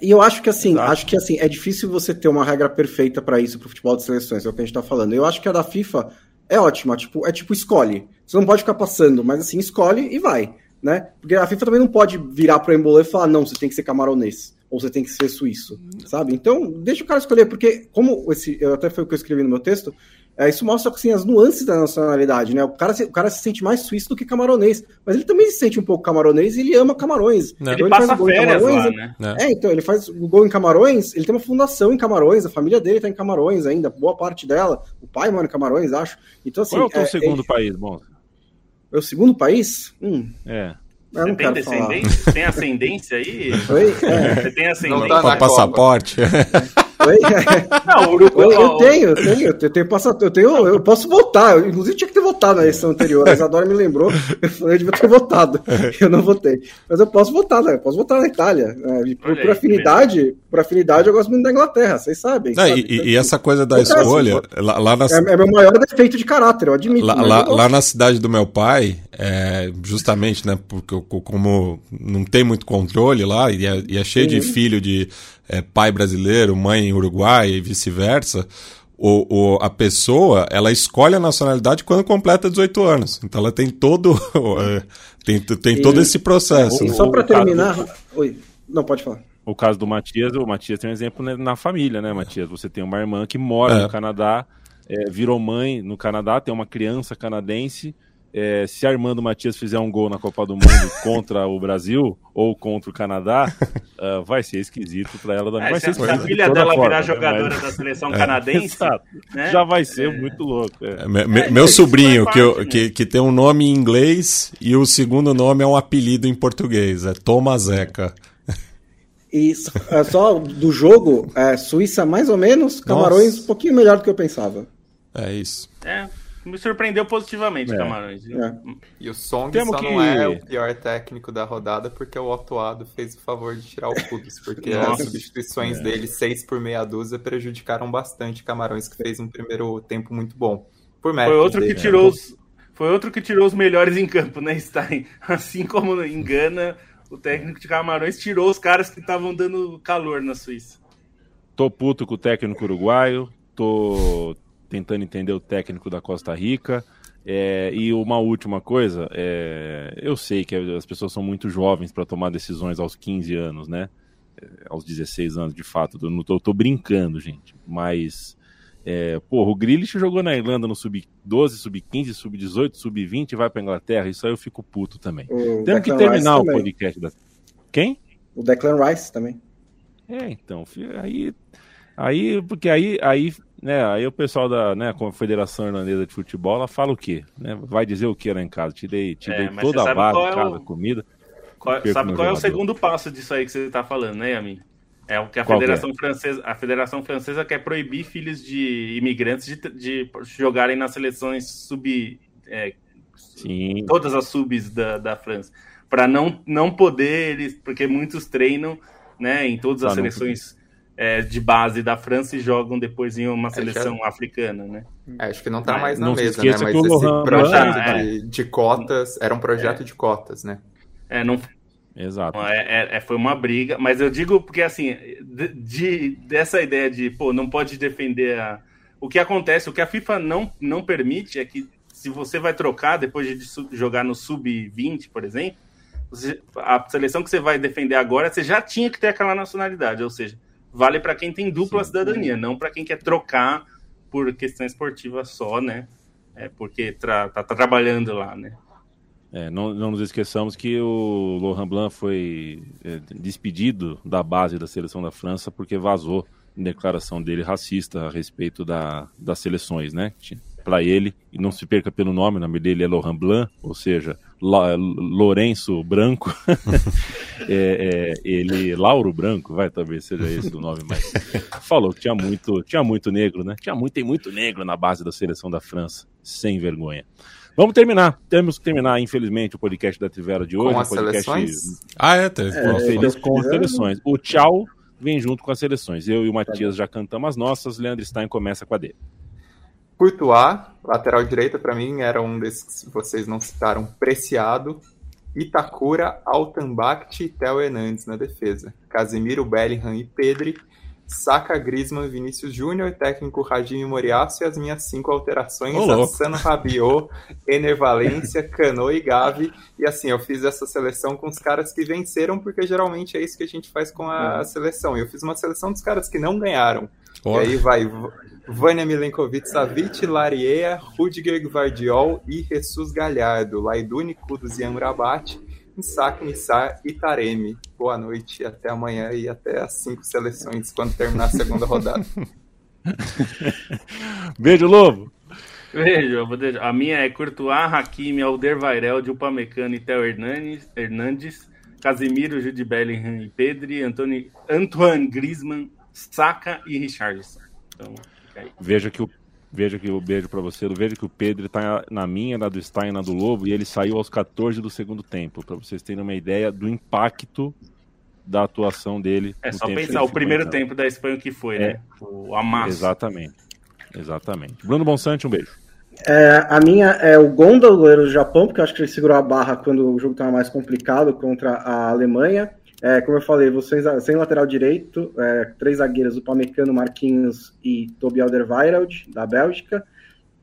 E eu acho que assim, Exato. acho que assim, é difícil você ter uma regra perfeita para isso pro futebol de seleções, é o que a gente tá falando. Eu acho que a da FIFA é ótima. Tipo, é tipo, escolhe. Você não pode ficar passando, mas assim, escolhe e vai. Né? Porque a FIFA também não pode virar pro Embolé e falar, não, você tem que ser camaronês, ou você tem que ser suíço, sabe? Então, deixa o cara escolher, porque como esse, até foi o que eu escrevi no meu texto, é, isso mostra assim, as nuances da nacionalidade, né? O cara, se, o cara se sente mais suíço do que camaronês, mas ele também se sente um pouco camaronês e ele ama Camarões. Então, ele, ele passa férias lá, né? É, então, ele faz o gol em Camarões, ele tem uma fundação em Camarões, a família dele tá em Camarões ainda, boa parte dela, o pai mora em Camarões, acho. Então, assim... Qual é o teu é, segundo é... país, bom? É o segundo país? Hum. É. Eu Você tem descendência? Tem ascendência aí? Oi? É. Você tem ascendência? Não tá passaporte. Oi? Não, Uruguai, eu, eu tenho, eu tenho, eu tenho eu tenho, eu posso votar. Eu, inclusive tinha que ter votado na eleição anterior. A Isadora me lembrou, eu falei, eu devia ter votado. Eu não votei. Mas eu posso votar, né? Eu posso votar na Itália. É, por, por, afinidade, por afinidade, eu gosto muito da Inglaterra, vocês sabem. Não, e, e, essa coisa da escolha, lá, lá na... é, é, meu maior defeito de caráter, eu admito. Lá, lá, lá na cidade do meu pai, é, justamente, né? Porque eu, como não tem muito controle lá, e é, e é cheio Sim. de filho de é, pai brasileiro, mãe uruguai e vice-versa, o, o, a pessoa ela escolhe a nacionalidade quando completa 18 anos. Então ela tem todo, é, tem, tem todo esse processo. E, né? Só para terminar. Do... Oi, não, pode falar. O caso do Matias, o Matias tem um exemplo né, na família, né, Matias? Você tem uma irmã que mora é. no Canadá, é, virou mãe no Canadá, tem uma criança canadense é, se Armando Matias fizer um gol na Copa do Mundo contra o Brasil ou contra o Canadá, uh, vai ser esquisito para ela também. É, vai se ser a filha de dela forma, virar né? jogadora mas... da seleção é, canadense, né? já vai ser é. muito louco. É. É, meu sobrinho, que, eu, que, que, tem um nome em inglês e o segundo nome é um apelido em português, é Tomazeca. E só do jogo, Suíça mais ou menos, Camarões Nossa. um pouquinho melhor do que eu pensava. É isso. É, me surpreendeu positivamente, é. Camarões. É. E o Song Temos só que... não é o pior técnico da rodada porque o Otoado fez o favor de tirar o Kudus, porque as substituições é. dele, seis por meia dúzia, prejudicaram bastante Camarões, que fez um primeiro tempo muito bom. Por Foi outro dele, que né? tirou né? os... Foi outro que tirou os melhores em campo, né, Stein? Assim como engana, o técnico de Camarões tirou os caras que estavam dando calor na Suíça. tô puto com o técnico uruguaio, tô tentando entender o técnico da Costa Rica. É, e uma última coisa, é, eu sei que as pessoas são muito jovens para tomar decisões aos 15 anos, né? É, aos 16 anos, de fato. Eu não tô, eu tô brincando, gente. Mas, é, porra, o Grealish jogou na Irlanda no sub-12, sub-15, sub-18, sub-20 e vai pra Inglaterra. Isso aí eu fico puto também. O Temos que terminar o podcast da. Quem? O Declan Rice também. É, então, aí. Aí, porque aí, aí né, aí o pessoal da né, Confederação Irlandesa de Futebol ela fala o quê? Né? Vai dizer o que lá em casa? Te dei, te é, toda a base, é casa, comida. Qual, sabe qual é o segundo passo disso aí que você está falando, né, Yamin? É o que a qual Federação é? Francesa, a Federação Francesa quer proibir filhos de imigrantes de, de jogarem nas seleções sub, é, Sim. todas as subs da, da França, para não não poder eles, porque muitos treinam, né, em todas as seleções é, de base da França e jogam depois em uma seleção é, africana, né? É, acho que não está mais na não mesa, né? Mas esse Lohan projeto de, é. de, cotas era um projeto de cotas, né? É, não. Exato. É, é, foi uma briga, mas eu digo porque assim, de, de, dessa ideia de pô, não pode defender a. O que acontece, o que a FIFA não, não permite é que se você vai trocar depois de jogar no sub-20, por exemplo, você, a seleção que você vai defender agora, você já tinha que ter aquela nacionalidade, ou seja, vale para quem tem dupla Sim. cidadania, não para quem quer trocar por questão esportiva só, né? É porque tra tá, tá, trabalhando lá, né? É, não, não, nos esqueçamos que o Laurent Blanc foi é, despedido da base da seleção da França porque vazou declaração dele racista a respeito da, das seleções, né? Para ele, e não se perca pelo nome, o nome dele é Laurent Blanc, ou seja, La, Lourenço Branco, é, é, ele, Lauro Branco, vai, talvez seja esse o nome, mas falou que tinha muito, tinha muito negro, né? Tinha muito, tem muito negro na base da seleção da França, sem vergonha. Vamos terminar, temos que terminar, infelizmente, o podcast da Trivela de hoje. Com as podcast... seleções? Ah, é, teve. É, com as seleções. O tchau vem junto com as seleções. Eu e o Matias já cantamos as nossas, Leandro Stein começa com a dele. Courtois, lateral direita, para mim era um desses que vocês não citaram, preciado. Itakura, Altambact e Theo Hernandes na defesa. Casemiro, Bellingham e Pedri. Saka, Griezmann, Vinícius Júnior, técnico Radinho Moriaço e as minhas cinco alterações, oh, Assano Rabiot, Ener Valência, Cano e Gavi. E assim, eu fiz essa seleção com os caras que venceram, porque geralmente é isso que a gente faz com a uhum. seleção. E eu fiz uma seleção dos caras que não ganharam. Oh. E aí vai Vânia Milenkovic Savic, Lariea, Rudiger Gvardiol e Jesus Galhardo, Laiduni Kudos e Amrabat, Insak Nissar e Taremi. Boa noite, até amanhã e até as cinco seleções quando terminar a segunda rodada. Beijo, Lobo! Beijo, a minha é Courtois, Hakimi, Alderweireld, Upamecano e Theo Hernandes, Hernandes Casemiro, Jude Bellingham e Pedri, Antoine Griezmann, Saka e Richardson. Então, Veja que o Veja que o beijo para você. Veja que o Pedro está na minha, na do Stein, na do Lobo, e ele saiu aos 14 do segundo tempo, para vocês terem uma ideia do impacto da atuação dele. É só pensar o primeiro tempo da Espanha que foi, é, né? O amasso. Exatamente. Exatamente. Bruno Bonsante, um beijo. É, a minha é o Gonda, o goleiro do Japão, porque eu acho que ele segurou a barra quando o jogo estava mais complicado contra a Alemanha. É, como eu falei, vocês sem lateral direito, é, três zagueiros, o Pamecano, Marquinhos e Toby Alderweireld, da Bélgica.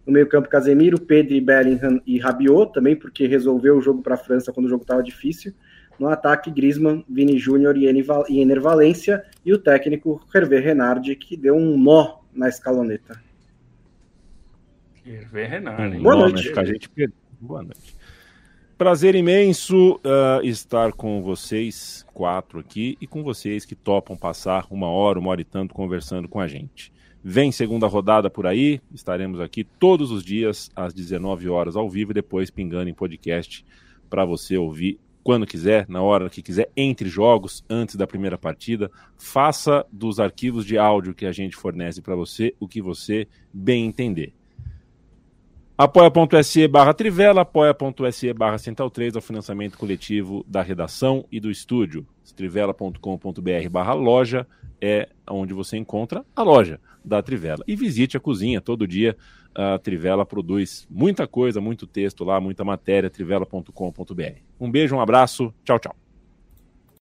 No meio campo, Casemiro, Pedro, Bellingham e Rabiot, também porque resolveu o jogo para a França quando o jogo estava difícil. No ataque, Griezmann, Vini Júnior e Ener Valência. E o técnico Hervé Renard, que deu um nó na escaloneta. Hervé Renard, hein? Boa noite. A gente... Boa noite. Prazer imenso uh, estar com vocês quatro aqui e com vocês que topam passar uma hora, uma hora e tanto conversando com a gente. Vem segunda rodada por aí, estaremos aqui todos os dias às 19 horas ao vivo e depois pingando em podcast para você ouvir quando quiser, na hora que quiser, entre jogos, antes da primeira partida. Faça dos arquivos de áudio que a gente fornece para você o que você bem entender. Apoia.se barra Trivela, apoia.se barra Central 3 é o financiamento coletivo da redação e do estúdio. Trivela.com.br barra loja é onde você encontra a loja da Trivela. E visite a cozinha todo dia. A Trivela produz muita coisa, muito texto lá, muita matéria, trivela.com.br. Um beijo, um abraço, tchau, tchau.